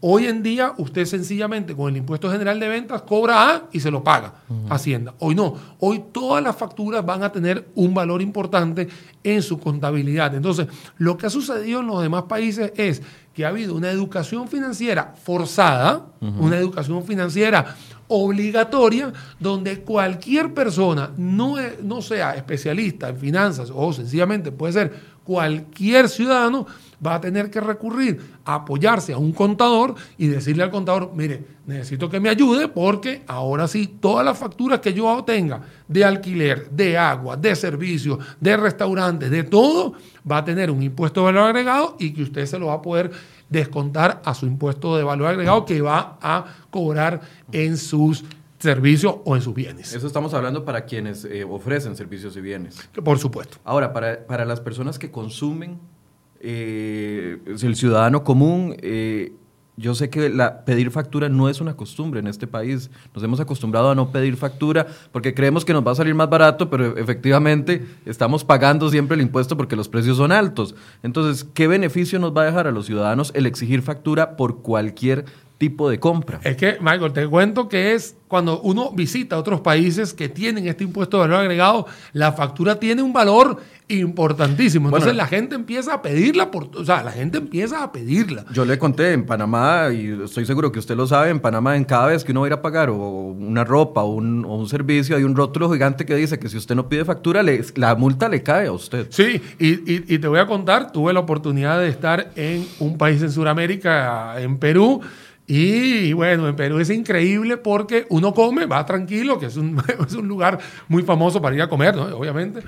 Hoy en día, usted sencillamente con el impuesto general de ventas cobra A y se lo paga Hacienda. Hoy no. Hoy todas las facturas van a tener un valor importante en su contabilidad. Entonces, lo que ha sucedido en los demás países es que ha habido una educación financiera forzada, una educación financiera obligatoria, donde cualquier persona, no, no sea especialista en finanzas o sencillamente puede ser cualquier ciudadano, va a tener que recurrir a apoyarse a un contador y decirle al contador, mire, necesito que me ayude porque ahora sí, todas las facturas que yo tenga de alquiler, de agua, de servicios, de restaurantes, de todo, va a tener un impuesto de valor agregado y que usted se lo va a poder descontar a su impuesto de valor agregado que va a cobrar en sus servicios o en sus bienes. Eso estamos hablando para quienes eh, ofrecen servicios y bienes. Por supuesto. Ahora, para, para las personas que consumen, eh, el ciudadano común, eh, yo sé que la, pedir factura no es una costumbre en este país. Nos hemos acostumbrado a no pedir factura porque creemos que nos va a salir más barato, pero efectivamente estamos pagando siempre el impuesto porque los precios son altos. Entonces, ¿qué beneficio nos va a dejar a los ciudadanos el exigir factura por cualquier tipo de compra? Es que, Michael, te cuento que es cuando uno visita otros países que tienen este impuesto de valor agregado, la factura tiene un valor importantísimo. Entonces la gente empieza a pedirla, por, o sea, la gente empieza a pedirla. Yo le conté en Panamá, y estoy seguro que usted lo sabe, en Panamá en cada vez que uno va a ir a pagar o una ropa o un, servicio, hay un rótulo gigante que dice que si usted no pide factura, la multa le cae a usted. Sí, y, y te voy a contar, tuve la oportunidad de estar en un país en Sudamérica, en Perú, y bueno, en Perú es increíble porque uno come, va tranquilo, que es un, es un lugar muy famoso para ir a comer, ¿no? obviamente.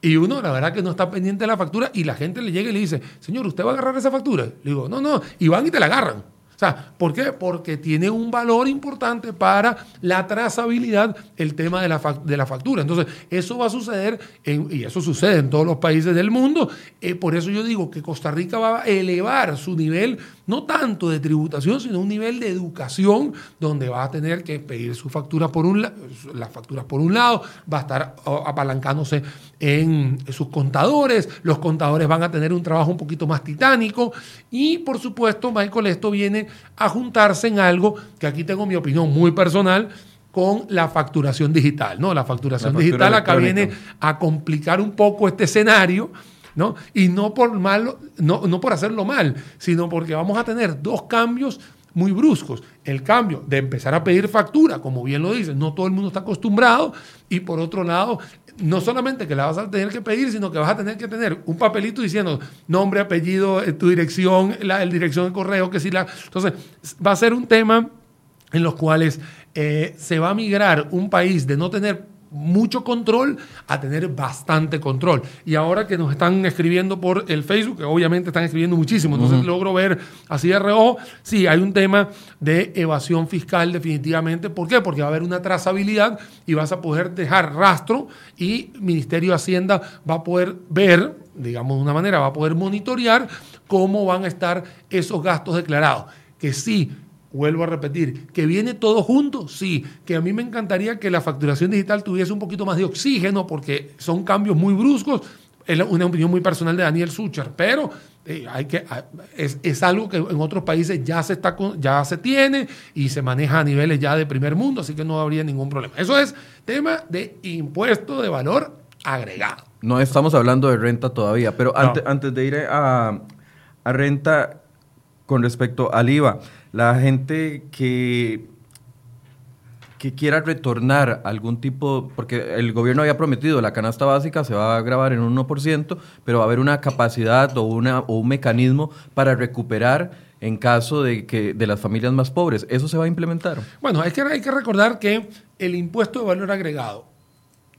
Y uno, la verdad, que no está pendiente de la factura y la gente le llega y le dice, señor, ¿usted va a agarrar esa factura? Le digo, no, no, y van y te la agarran. O sea, ¿por qué? Porque tiene un valor importante para la trazabilidad el tema de la, de la factura. Entonces, eso va a suceder, y eso sucede en todos los países del mundo. Eh, por eso yo digo que Costa Rica va a elevar su nivel, no tanto de tributación, sino un nivel de educación, donde va a tener que pedir su factura por un las facturas por un lado, va a estar apalancándose en sus contadores, los contadores van a tener un trabajo un poquito más titánico y por supuesto, Michael, esto viene a juntarse en algo que aquí tengo mi opinión muy personal con la facturación digital. ¿no? La facturación digital acá viene a complicar un poco este escenario. ¿no? Y no por, malo, no, no por hacerlo mal, sino porque vamos a tener dos cambios muy bruscos. El cambio de empezar a pedir factura, como bien lo dice, no todo el mundo está acostumbrado. Y por otro lado, no solamente que la vas a tener que pedir, sino que vas a tener que tener un papelito diciendo nombre, apellido, eh, tu dirección, la dirección de correo, que si la. Entonces, va a ser un tema en los cuales eh, se va a migrar un país de no tener mucho control a tener bastante control. Y ahora que nos están escribiendo por el Facebook, que obviamente están escribiendo muchísimo, entonces logro ver así de reojo, sí, hay un tema de evasión fiscal definitivamente. ¿Por qué? Porque va a haber una trazabilidad y vas a poder dejar rastro y Ministerio de Hacienda va a poder ver, digamos de una manera, va a poder monitorear cómo van a estar esos gastos declarados. Que sí, Vuelvo a repetir, que viene todo junto, sí, que a mí me encantaría que la facturación digital tuviese un poquito más de oxígeno porque son cambios muy bruscos, es una opinión muy personal de Daniel Sucher, pero eh, hay que, ah, es, algo que en otros países ya se, está, ya se tiene y se maneja a niveles ya de primer mundo, así que no habría ningún problema. Eso es tema de impuesto de valor agregado. No estamos hablando de renta todavía, pero antes, antes de ir a, a renta con respecto al IVA, la gente que, que quiera retornar algún tipo, porque el gobierno había prometido la canasta básica se va a grabar en un 1%, pero va a haber una capacidad o, una, o un mecanismo para recuperar en caso de que de las familias más pobres. ¿Eso se va a implementar? Bueno, es que hay que recordar que el impuesto de valor agregado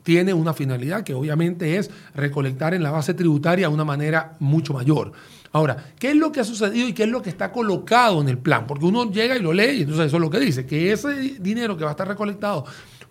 tiene una finalidad que obviamente es recolectar en la base tributaria de una manera mucho mayor. Ahora, ¿qué es lo que ha sucedido y qué es lo que está colocado en el plan? Porque uno llega y lo lee y entonces eso es lo que dice, que ese dinero que va a estar recolectado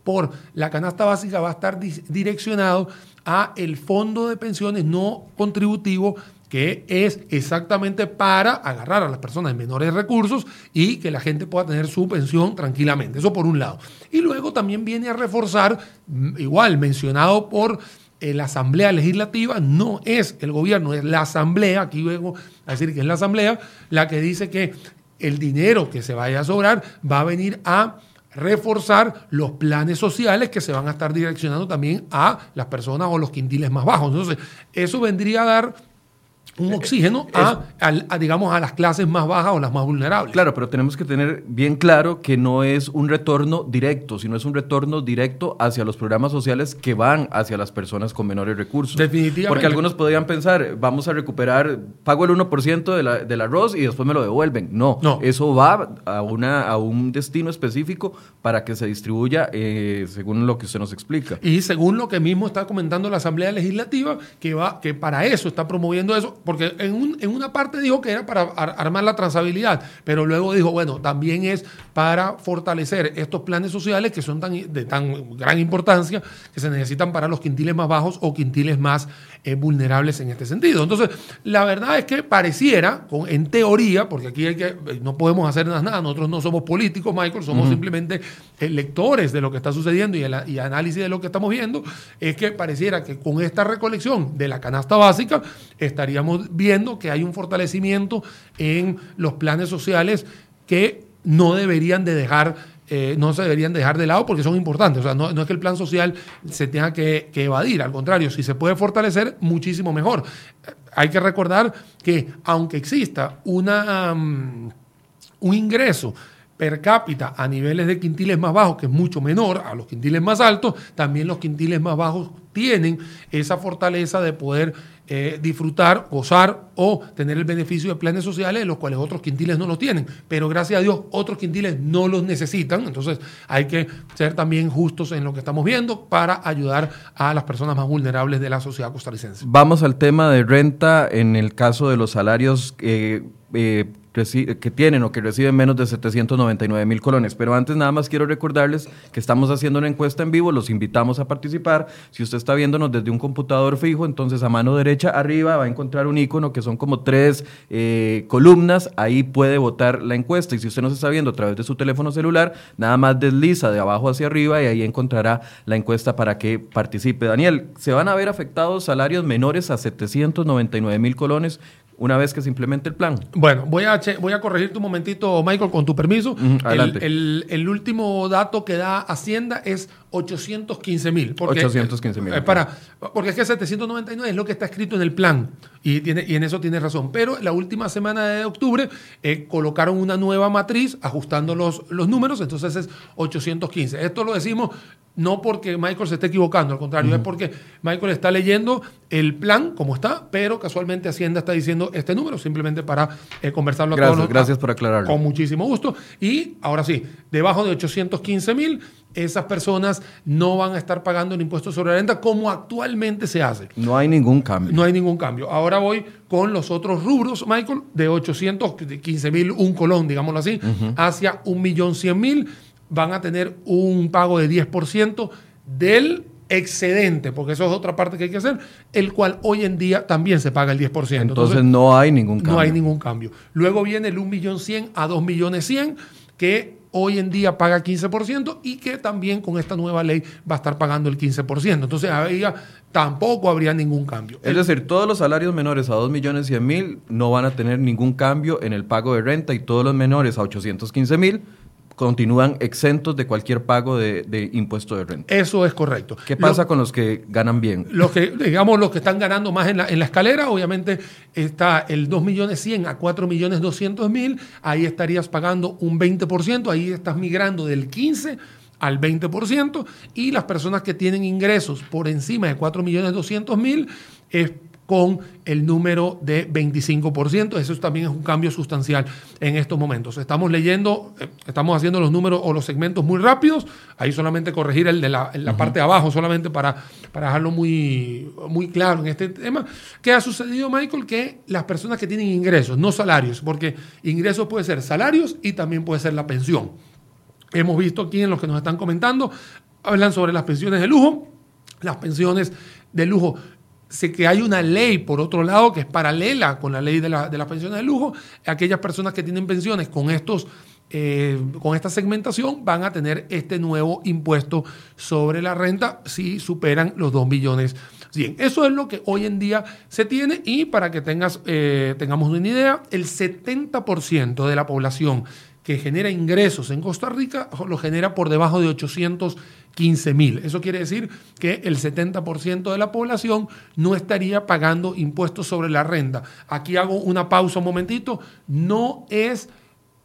por la canasta básica va a estar direccionado a el fondo de pensiones no contributivo que es exactamente para agarrar a las personas de menores recursos y que la gente pueda tener su pensión tranquilamente. Eso por un lado. Y luego también viene a reforzar, mm, igual mencionado por la Asamblea Legislativa, no es el gobierno, es la Asamblea, aquí vengo a decir que es la Asamblea, la que dice que el dinero que se vaya a sobrar va a venir a reforzar los planes sociales que se van a estar direccionando también a las personas o los quintiles más bajos. Entonces, eso vendría a dar un oxígeno a, digamos, a las clases más bajas o las más vulnerables. Claro, pero tenemos que tener bien claro que no es un retorno directo, sino es un retorno directo hacia los programas sociales que van hacia las personas con menores recursos. Definitivamente. Porque algunos podrían pensar, vamos a recuperar, pago el 1% de la, del arroz y después me lo devuelven. No, no. eso va a, una, a un destino específico para que se distribuya eh, según lo que usted nos explica. Y según lo que mismo está comentando la Asamblea Legislativa, que, va, que para eso está promoviendo eso porque en, en, una parte dijo que era para armar la transabilidad, pero luego dijo, bueno, también es para fortalecer estos planes sociales que son tan, de tan gran importancia que se necesitan para los quintiles más bajos o quintiles más eh, vulnerables en este sentido. Entonces, la verdad es que pareciera, con, en teoría, porque aquí hay que, eh, no podemos hacer nada, nosotros no somos políticos, Michael, somos simplemente eh, lectores de lo que está sucediendo y, y análisis de lo que estamos viendo, es que pareciera que con esta recolección de la canasta básica estaríamos viendo que hay un fortalecimiento en los planes sociales que no deberían de dejar eh, no se deberían dejar de lado porque son importantes. O sea, no, es que el plan social se tenga que, evadir, al contrario, si se puede fortalecer, muchísimo mejor. Hay que recordar que aunque exista una, mm, un ingreso per cápita a niveles de quintiles más bajos, que es mucho menor a los quintiles más altos, también los quintiles más bajos tienen esa fortaleza de poder eh, disfrutar, gozar o tener el beneficio de planes sociales, los cuales otros quintiles no lo tienen. Pero gracias a Dios, otros quintiles no los necesitan. Entonces hay que ser también justos en lo que estamos viendo para ayudar a las personas más vulnerables de la sociedad costarricense. Vamos al tema de renta en el caso de los salarios. Eh, eh, que tienen o que reciben menos de 799 mil colones. Pero antes nada más quiero recordarles que estamos haciendo una encuesta en vivo, los invitamos a participar. Si usted está viéndonos desde un computador fijo, entonces a mano derecha arriba va a encontrar un icono que son como tres eh, columnas, ahí puede votar la encuesta. Y si usted nos está viendo a través de su teléfono celular, nada más desliza de abajo hacia arriba y ahí encontrará la encuesta para que participe. Daniel, ¿se van a ver afectados salarios menores a 799 mil colones una vez que se implemente el plan. Bueno, voy a, voy a corregir un momentito, Michael, con tu permiso. adelante. El, último dato que da Hacienda es 815 mil. 815 mil. Eh, para, porque es que 799 es lo que está escrito en el plan y, tiene, y en eso tiene razón. Pero la última semana de octubre eh, colocaron una nueva matriz ajustando los, los números, entonces es 815. Esto lo decimos no porque Michael se esté equivocando, al contrario, es porque Michael está leyendo el plan como está, pero casualmente Hacienda está diciendo este número, simplemente para eh, conversarlo gracias, a todos. Gracias por aclararlo. Con muchísimo gusto. Y ahora sí, debajo de 815 mil, esas personas no van a estar pagando el impuesto sobre la renta como actualmente se hace. No hay ningún cambio. No hay ningún cambio. Ahora voy con los otros rubros, Michael, de 815 mil, un colón, digámoslo así, hacia un millón cien mil van a tener un pago de 10% del excedente, porque eso es otra parte que hay que hacer, el cual hoy en día también se paga el 10%. Entonces, no hay ningún cambio. No hay ningún cambio. Luego viene el 1.100.000 a 2.100.000, que hoy en día paga 15% y que también con esta nueva ley va a estar pagando el 15%. Entonces, ahí tampoco habría ningún cambio. Es decir, todos los salarios menores a 2.100.000 no van a tener ningún cambio en el pago de renta y todos los menores a 815.000 continúan exentos de cualquier pago de, impuesto de renta. Eso es correcto. ¿Qué pasa con los que ganan bien? Los que, digamos, los que están ganando más en la, en la escalera, obviamente está el 2 millones 100 a 4 millones 200 mil, ahí estarías pagando un 20%, ahí estás migrando del 15 al 20%, y las personas que tienen ingresos por encima de 4 millones 200 mil es con el número de 25%. Eso también es un cambio sustancial en estos momentos. Estamos leyendo, eh, estamos haciendo los números o los segmentos muy rápidos. Ahí solamente corregir el de la, parte de abajo, solamente para, para dejarlo muy, muy claro en este tema. ¿Qué ha sucedido, Michael? Que las personas que tienen ingresos, no salarios, porque ingresos puede ser salarios y también puede ser la pensión. Hemos visto aquí en los que nos están comentando, hablan sobre las pensiones de lujo. Las pensiones de lujo sé que hay una ley, por otro lado, que es paralela con la ley de, la, de las pensiones de lujo. Aquellas personas que tienen pensiones con estos eh, con esta segmentación van a tener este nuevo impuesto sobre la renta si superan los 2 millones 100. Eso es lo que hoy en día se tiene y para que tengas, eh, tengamos una idea, el 70% de la población que genera ingresos en Costa Rica lo genera por debajo de 815 mil. Eso quiere decir que el 70% de la población no estaría pagando impuestos sobre la renta. Aquí hago una pausa un momentito. No es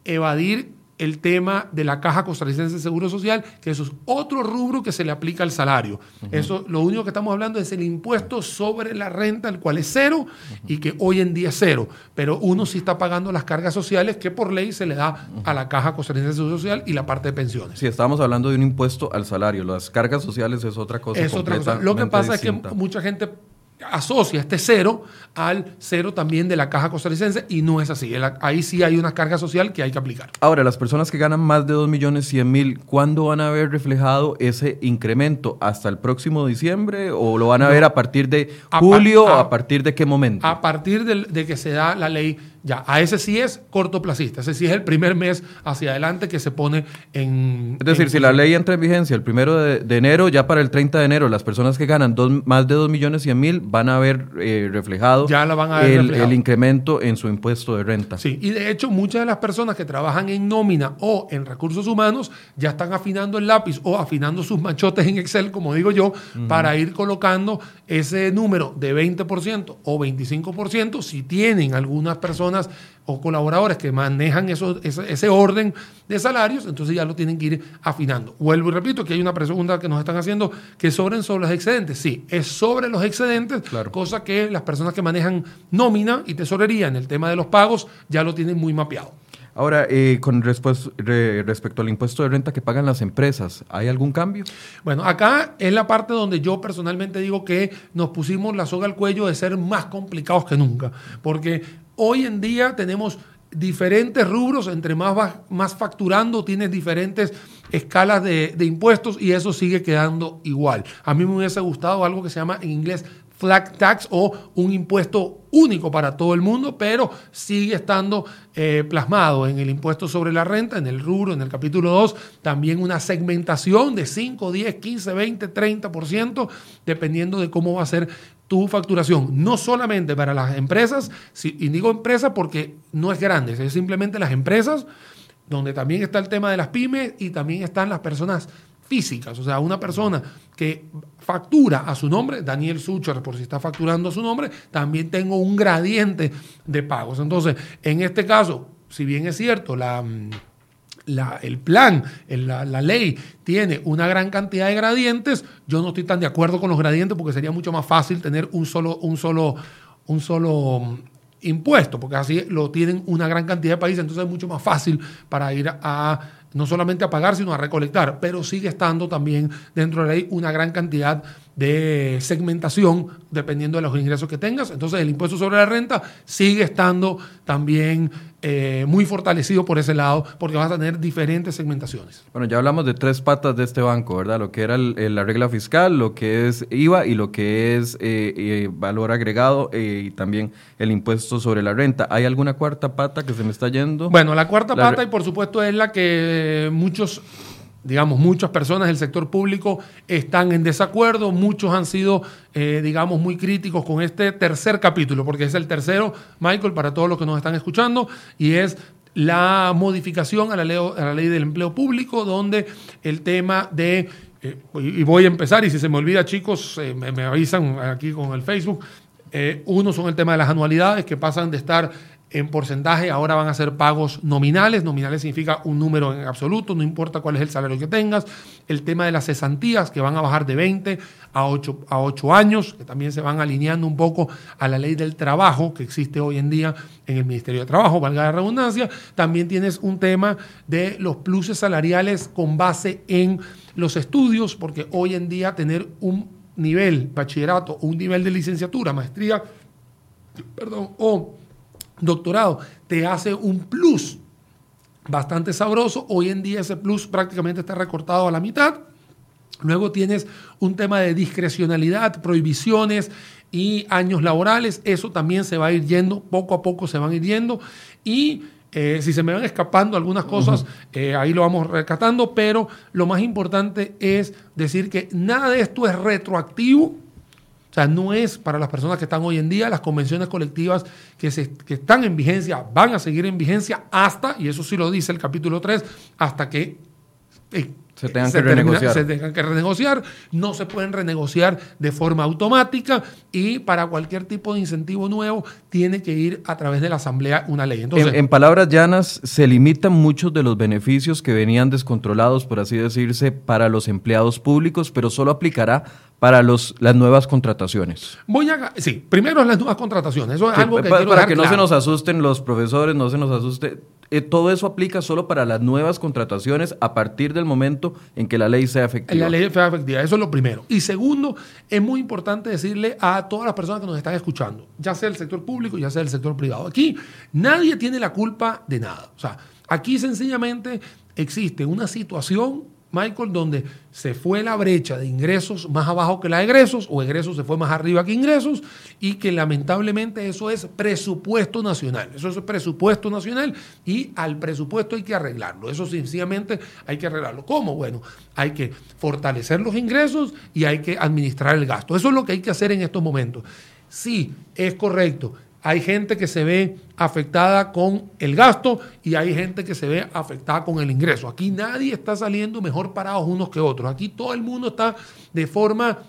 evadir el tema de la Caja Costarricense de Seguro Social, que eso es otro rubro que se le aplica al salario. Eso, lo único que estamos hablando es el impuesto sobre la renta, el cual es cero y que hoy en día es cero. Pero uno sí está pagando las cargas sociales que por ley se le da a la Caja Costarricense de Seguro Social y la parte de pensiones. Sí, estamos hablando de un impuesto al salario. Las cargas sociales es otra cosa. Es otra cosa. Lo que pasa es que mucha gente asocia este cero al cero también de la caja costarricense y no es así. Ahí sí hay una carga social que hay que aplicar. Ahora, las personas que ganan más de 2 millones 100 mil, ¿cuándo van a ver reflejado ese incremento? ¿Hasta el próximo diciembre o lo van a ver a partir de julio o a partir de qué momento? A partir de que se da la ley ya, a ese sí es cortoplacista, ese sí es el primer mes hacia adelante que se pone en... Es decir, si la ley entra en vigencia el primero de, enero, ya para el 30 de enero, las personas que ganan dos, más de 2 millones 100 mil van a ver eh, reflejado, ya la van a ver el, el, incremento en su impuesto de renta. Sí, y de hecho muchas de las personas que trabajan en nómina o en recursos humanos ya están afinando el lápiz o afinando sus machotes en Excel, como digo yo, para ir colocando ese número de 20% o 25% si tienen algunas personas o colaboradores que manejan eso, ese, orden de salarios, entonces ya lo tienen que ir afinando. Vuelvo y repito que hay una pregunta que nos están haciendo que sobren sobre los excedentes. Sí, es sobre los excedentes, cosa que las personas que manejan nómina y tesorería en el tema de los pagos ya lo tienen muy mapeado. Ahora, eh, con respecto al impuesto de renta que pagan las empresas, ¿hay algún cambio? Bueno, acá es la parte donde yo personalmente digo que nos pusimos la soga al cuello de ser más complicados que nunca, porque Hoy en día tenemos diferentes rubros, entre más vas más facturando, tienes diferentes escalas de, impuestos y eso sigue quedando igual. A mí me hubiese gustado algo que se llama en inglés flat tax o un impuesto único para todo el mundo, pero sigue estando eh, plasmado en el impuesto sobre la renta, en el rubro, en el capítulo 2, también una segmentación de 5, 10, 15, 20, 30%, dependiendo de cómo va a ser tu facturación, no solamente para las empresas, y digo empresas porque no es grande, es simplemente las empresas, donde también está el tema de las pymes y también están las personas físicas, o sea, una persona que factura a su nombre, Daniel Sucher, por si está facturando a su nombre, también tengo un gradiente de pagos. Entonces, en este caso, si bien es cierto, la, el plan, la, la, ley tiene una gran cantidad de gradientes, yo no estoy tan de acuerdo con los gradientes porque sería mucho más fácil tener un solo, un solo, un solo impuesto, porque así lo tienen una gran cantidad de países, entonces es mucho más fácil para ir a no solamente a pagar, sino a recolectar, pero sigue estando también dentro de la ley una gran cantidad de segmentación dependiendo de los ingresos que tengas. Entonces el impuesto sobre la renta sigue estando también eh, muy fortalecido por ese lado porque vas a tener diferentes segmentaciones. Bueno, ya hablamos de tres patas de este banco, ¿verdad? Lo que era la regla fiscal, lo que es IVA y lo que es eh, eh, valor agregado y también el impuesto sobre la renta. ¿Hay alguna cuarta pata que se me está yendo? Bueno, la cuarta pata y por supuesto es la que muchos digamos, muchas personas del sector público están en desacuerdo, muchos han sido, eh, digamos, muy críticos con este tercer capítulo, porque es el tercero, Michael, para todos los que nos están escuchando, y es la modificación a la ley, del empleo público, donde el tema de, eh, y voy a empezar, y si se me olvida, chicos, eh, me, me, avisan aquí con el Facebook, uno son el tema de las anualidades, que pasan de estar en porcentaje, ahora van a ser pagos nominales. Nominales significa un número en absoluto, no importa cuál es el salario que tengas. El tema de las cesantías, que van a bajar de 20 a 8, a 8 años, que también se van alineando un poco a la ley del trabajo que existe hoy en día en el Ministerio de Trabajo, valga la redundancia. También tienes un tema de los pluses salariales con base en los estudios, porque hoy en día tener un nivel bachillerato un nivel de licenciatura, maestría, perdón, o doctorado, te hace un plus bastante sabroso. Hoy en día ese plus prácticamente está recortado a la mitad. Luego tienes un tema de discrecionalidad, prohibiciones y años laborales. Eso también se va a ir yendo, poco a poco se van a ir yendo. Y eh, si se me van escapando algunas cosas, eh, ahí lo vamos rescatando. Pero lo más importante es decir que nada de esto es retroactivo o sea, no es para las personas que están hoy en día, las convenciones colectivas que, se, que están en vigencia van a seguir en vigencia hasta, y eso sí lo dice el capítulo 3, hasta que eh, se tengan, que renegociar. se tengan que renegociar, no se pueden renegociar de forma automática y para cualquier tipo de incentivo nuevo tiene que ir a través de la Asamblea una ley. Entonces, en, palabras llanas, se limitan muchos de los beneficios que venían descontrolados, por así decirse, para los empleados públicos, pero solo aplicará para los, las nuevas contrataciones. Voy a, sí, primero las nuevas contrataciones. Eso es algo que para, para que no se nos asusten los profesores, no se nos asuste. Eh, todo eso aplica solo para las nuevas contrataciones a partir del momento en que la ley sea efectiva. La ley sea efectiva, eso es lo primero. Y segundo, es muy importante decirle a todas las personas que nos están escuchando, ya sea el sector público, ya sea el sector privado. Aquí nadie tiene la culpa de nada. O sea, aquí sencillamente existe una situación Michael, donde se fue la brecha de ingresos más abajo que la de egresos, o egresos se fue más arriba que ingresos, y que lamentablemente eso es presupuesto nacional. Eso es presupuesto nacional y al presupuesto hay que arreglarlo. Eso sencillamente hay que arreglarlo. ¿Cómo? Bueno, hay que fortalecer los ingresos y hay que administrar el gasto. Eso es lo que hay que hacer en estos momentos. Sí, es correcto hay gente que se ve afectada con el gasto y hay gente que se ve afectada con el ingreso. Aquí nadie está saliendo mejor parados unos que otros. Aquí todo el mundo está de forma,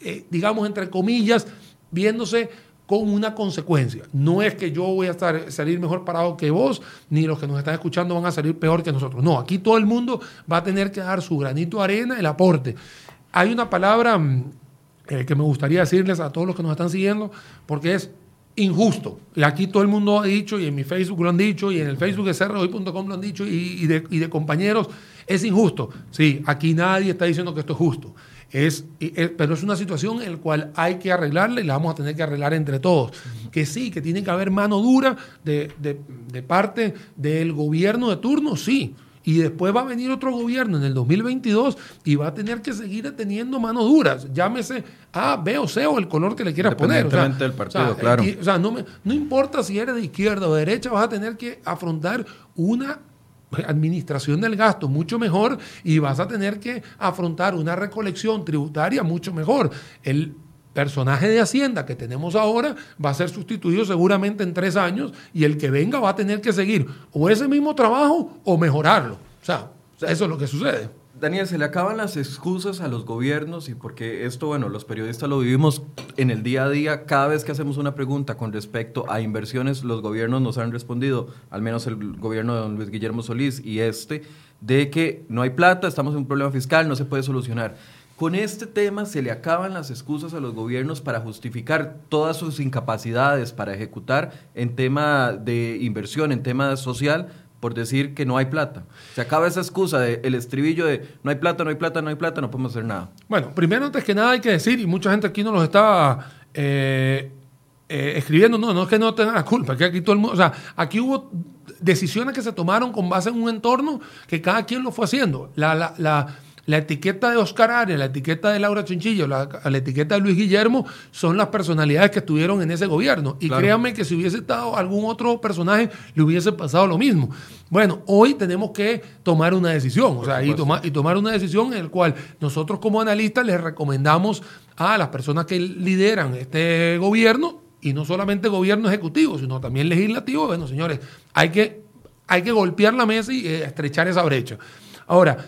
eh, digamos, entre comillas, viéndose con una consecuencia. No es que yo voy a estar, salir mejor parado que vos, ni los que nos están escuchando van a salir peor que nosotros. No, aquí todo el mundo va a tener que dar su granito de arena, el aporte. Hay una palabra mm, eh, que me gustaría decirles a todos los que nos están siguiendo, porque es injusto. Y aquí todo el mundo ha dicho, y en mi Facebook lo han dicho, y en el Facebook de cerrohoy.com lo han dicho, y, de, compañeros, es injusto. Sí, aquí nadie está diciendo que esto es justo. Es, pero es una situación en la cual hay que arreglarla y la vamos a tener que arreglar entre todos. Que sí, que tiene que haber mano dura de, de parte del gobierno de turno, sí y después va a venir otro gobierno en el 2022 y va a tener que seguir teniendo manos duras. Llámese A, B o C o el color que le quieras poner. O sea, del partido, claro. o sea, no, no importa si eres de izquierda o de derecha, vas a tener que afrontar una administración del gasto mucho mejor y vas a tener que afrontar una recolección tributaria mucho mejor. El personaje de Hacienda que tenemos ahora va a ser sustituido seguramente en tres años y el que venga va a tener que seguir o ese mismo trabajo o mejorarlo. O sea, eso es lo que sucede. Daniel, se le acaban las excusas a los gobiernos y porque esto, bueno, los periodistas lo vivimos en el día a día, cada vez que hacemos una pregunta con respecto a inversiones, los gobiernos nos han respondido, al menos el gobierno de don Luis Guillermo Solís y este, de que no hay plata, estamos en un problema fiscal, no se puede solucionar. Con este tema se le acaban las excusas a los gobiernos para justificar todas sus incapacidades para ejecutar en tema de inversión, en tema social, por decir que no hay plata. Se acaba esa excusa del estribillo de no hay plata, no hay plata, no hay plata, no podemos hacer nada. Bueno, primero antes que nada hay que decir, y mucha gente aquí no los estaba eh, eh, escribiendo, no, no es que no tengan la culpa, que aquí todo el mundo, o sea, aquí hubo decisiones que se tomaron con base en un entorno que cada quien lo fue haciendo. la, la la etiqueta de Oscar Arias, la etiqueta de Laura Chinchillo, la, etiqueta de Luis Guillermo son las personalidades que estuvieron en ese gobierno. Y créanme que si hubiese estado algún otro personaje, le hubiese pasado lo mismo. Bueno, hoy tenemos que tomar una decisión, o sea, y, y tomar una decisión en la cual nosotros como analistas les recomendamos a las personas que lideran este gobierno, y no solamente gobierno ejecutivo, sino también legislativo, bueno, señores, hay que, hay que golpear la mesa y eh, estrechar esa brecha. Ahora,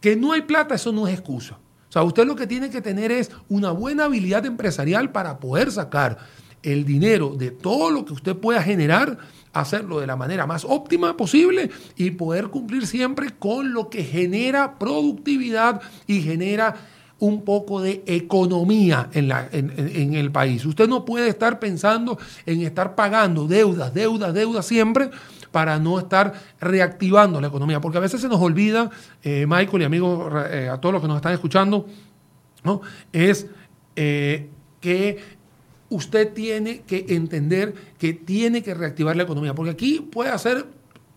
que no hay plata, eso no es excusa. O sea, usted lo que tiene que tener es una buena habilidad empresarial para poder sacar el dinero de todo lo que usted pueda generar, hacerlo de la manera más óptima posible y poder cumplir siempre con lo que genera productividad y genera un poco de economía en, la, en, en, el país. Usted no puede estar pensando en estar pagando deudas, deudas, deudas siempre para no estar reactivando la economía. Porque a veces se nos olvida, eh, Michael y amigos, eh, a todos los que nos están escuchando, ¿no? es eh, que usted tiene que entender que tiene que reactivar la economía. Porque aquí puede hacer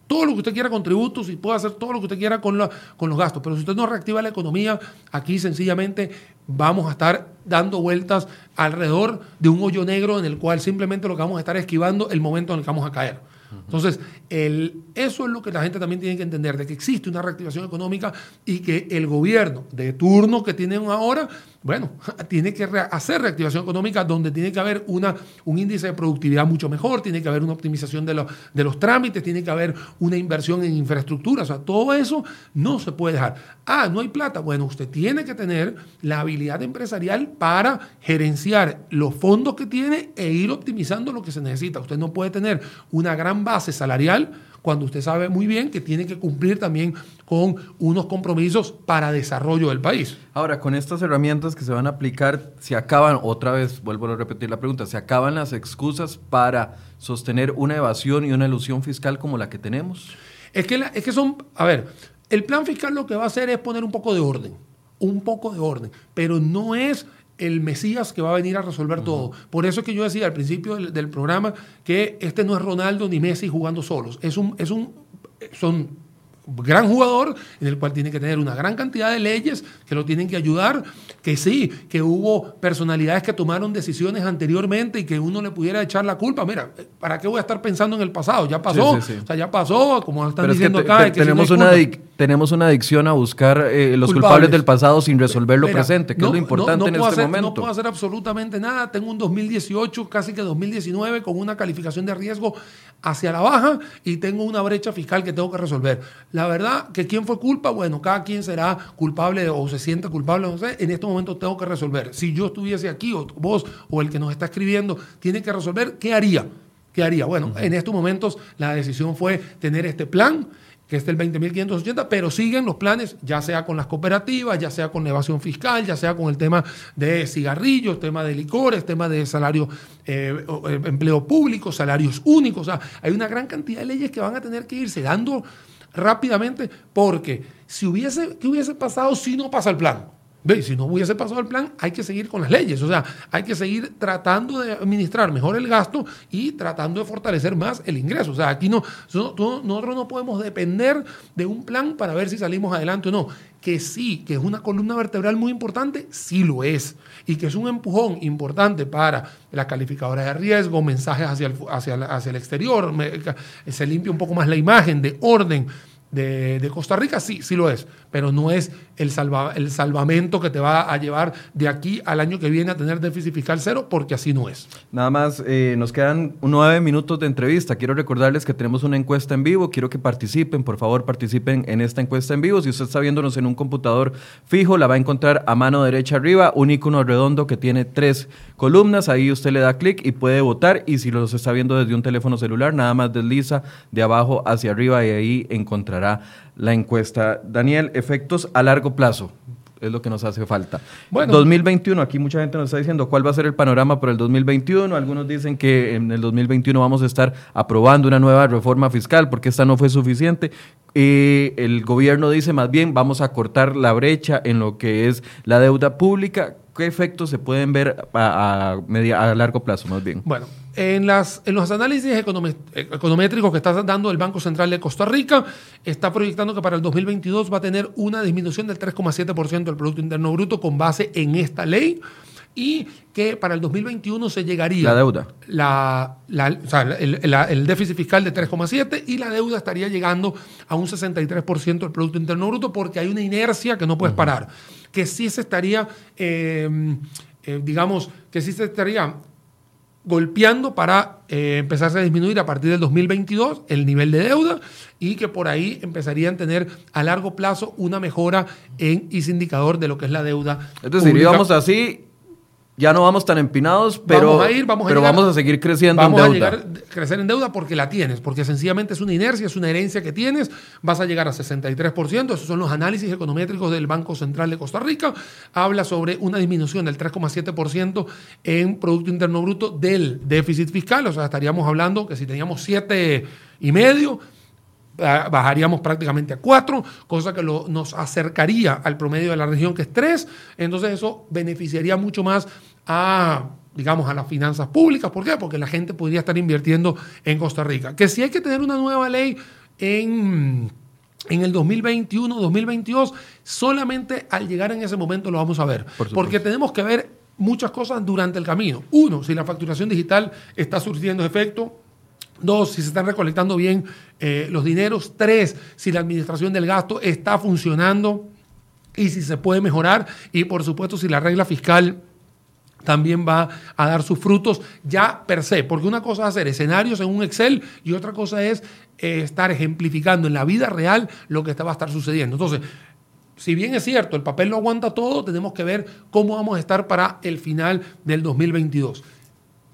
todo lo que usted quiera con tributos y puede hacer todo lo que usted quiera con, con los gastos. Pero si usted no reactiva la economía, aquí sencillamente vamos a estar dando vueltas alrededor de un hoyo negro en el cual simplemente lo que vamos a estar esquivando el momento en el que vamos a caer. Entonces, el, eso es lo que la gente también tiene que entender, de que existe una reactivación económica y que el gobierno de turno que tienen ahora bueno, tiene que hacer reactivación económica donde tiene que haber una, un índice de productividad mucho mejor, tiene que haber una optimización de, de los trámites, tiene que haber una inversión en infraestructura, o sea, todo eso no se puede dejar. Ah, no hay plata. Bueno, usted tiene que tener la habilidad empresarial para gerenciar los fondos que tiene e ir optimizando lo que se necesita. Usted no puede tener una gran base salarial cuando usted sabe muy bien que tiene que cumplir también con unos compromisos para desarrollo del país. Ahora, con estas herramientas que se van a aplicar, se acaban, otra vez vuelvo a repetir la pregunta, se acaban las excusas para sostener una evasión y una ilusión fiscal como la que tenemos. Es que, es que son, a ver, el plan fiscal lo que va a hacer es poner un poco de orden, un poco de orden, pero no es el Mesías que va a venir a resolver todo. Por eso es que yo decía al principio del, programa que este no es Ronaldo ni Messi jugando solos. Es un, es un, son gran jugador en el cual tiene que tener una gran cantidad de leyes que lo tienen que ayudar, que sí, que hubo personalidades que tomaron decisiones anteriormente y que uno le pudiera echar la culpa. Mira, ¿para qué voy a estar pensando en el pasado? Ya pasó, o sea, ya pasó, como están diciendo acá. tenemos, una tenemos una adicción a buscar eh, los culpables. del pasado sin resolver lo presente, que es lo importante en este momento. No puedo hacer absolutamente nada. Tengo un 2018, casi que 2019, con una calificación de riesgo hacia la baja y tengo una brecha fiscal que tengo que resolver. La verdad, que quién fue culpa, bueno, cada quien será culpable o se siente culpable, no sé, en este momento tengo que resolver. Si yo estuviese aquí, o vos, o el que nos está escribiendo, tiene que resolver, ¿qué haría? ¿Qué haría? Bueno, en estos momentos la decisión fue tener este plan, que es el 20.580, pero siguen los planes, ya sea con las cooperativas, ya sea con evasión fiscal, ya sea con el tema de cigarrillos, tema de licores, tema de salario, eh, eh, empleo público, salarios únicos. O sea, hay una gran cantidad de leyes que van a tener que irse dando rápidamente, porque si hubiese, ¿qué hubiese pasado si no pasa el plan? Ve, si no hubiese pasado el plan, hay que seguir con las leyes. O sea, hay que seguir tratando de administrar mejor el gasto y tratando de fortalecer más el ingreso. O sea, aquí no, nosotros no podemos depender de un plan para ver si salimos adelante o no. Que sí, que es una columna vertebral muy importante, sí lo es. Y que es un empujón importante para las calificadoras de riesgo, mensajes hacia el, hacia, hacia el exterior, se limpia un poco más la imagen de orden de, Costa Rica, sí, sí lo es, pero no es el, salva, el salvamento que te va a llevar de aquí al año que viene a tener déficit fiscal cero, porque así no es. Nada más, eh, nos quedan nueve minutos de entrevista. Quiero recordarles que tenemos una encuesta en vivo. Quiero que participen, por favor, participen en esta encuesta en vivo. Si usted está viéndonos en un computador fijo, la va a encontrar a mano derecha arriba, un icono redondo que tiene tres columnas. Ahí usted le da clic y puede votar. Y si los está viendo desde un teléfono celular, nada más desliza de abajo hacia arriba y ahí encontrará la encuesta. Daniel, efectos a largo plazo es lo que nos hace falta. Bueno, 2021, aquí mucha gente nos está diciendo cuál va a ser el panorama por el 2021. Algunos dicen que en el 2021 vamos a estar aprobando una nueva reforma fiscal porque esta no fue suficiente. Y el gobierno dice más bien vamos a cortar la brecha en lo que es la deuda pública. ¿Qué efectos se pueden ver a, a largo plazo más bien? Bueno, en, las, en los análisis econométricos que está dando el Banco Central de Costa Rica, está proyectando que para el 2022 va a tener una disminución del 3,7% del Producto Interno Bruto con base en esta ley y que para el 2021 se llegaría... La deuda. La, o sea, el, déficit fiscal de 3,7 y la deuda estaría llegando a un 63% del Producto Interno Bruto porque hay una inercia que no puedes parar, que sí se estaría, eh, eh, digamos, que sí se estaría golpeando para eh, empezarse a disminuir a partir del 2022 el nivel de deuda y que por ahí empezarían a tener a largo plazo una mejora en ese indicador de lo que es la deuda. Es decir, íbamos así ya no vamos tan empinados, pero vamos a, ir, vamos a, pero vamos a seguir creciendo en deuda. Vamos a llegar, crecer en deuda porque la tienes, porque sencillamente es una inercia, es una herencia que tienes. Vas a llegar a 63%, esos son los análisis econométricos del Banco Central de Costa Rica. Habla sobre una disminución del 3,7% en Producto Interno Bruto del déficit fiscal, o sea, estaríamos hablando que si teníamos 7,5%, y medio, bajaríamos prácticamente a 4, cosa que nos acercaría al promedio de la región que es 3. Entonces eso beneficiaría mucho más a digamos, a las finanzas públicas. ¿Por qué? Porque la gente podría estar invirtiendo en Costa Rica. Que si hay que tener una nueva ley en, en el 2021, 2022, solamente al llegar en ese momento lo vamos a ver. porque tenemos que ver muchas cosas durante el camino. Uno, si la facturación digital está surtiendo efecto. Dos, si se están recolectando bien eh, los dineros. Tres, si la administración del gasto está funcionando y si se puede mejorar. Y por supuesto, si la regla fiscal también va a dar sus frutos ya per se, porque una cosa es hacer escenarios en un Excel y otra cosa es eh, estar ejemplificando en la vida real lo que va a estar sucediendo. Entonces, si bien es cierto, el papel lo aguanta todo, tenemos que ver cómo vamos a estar para el final del 2022.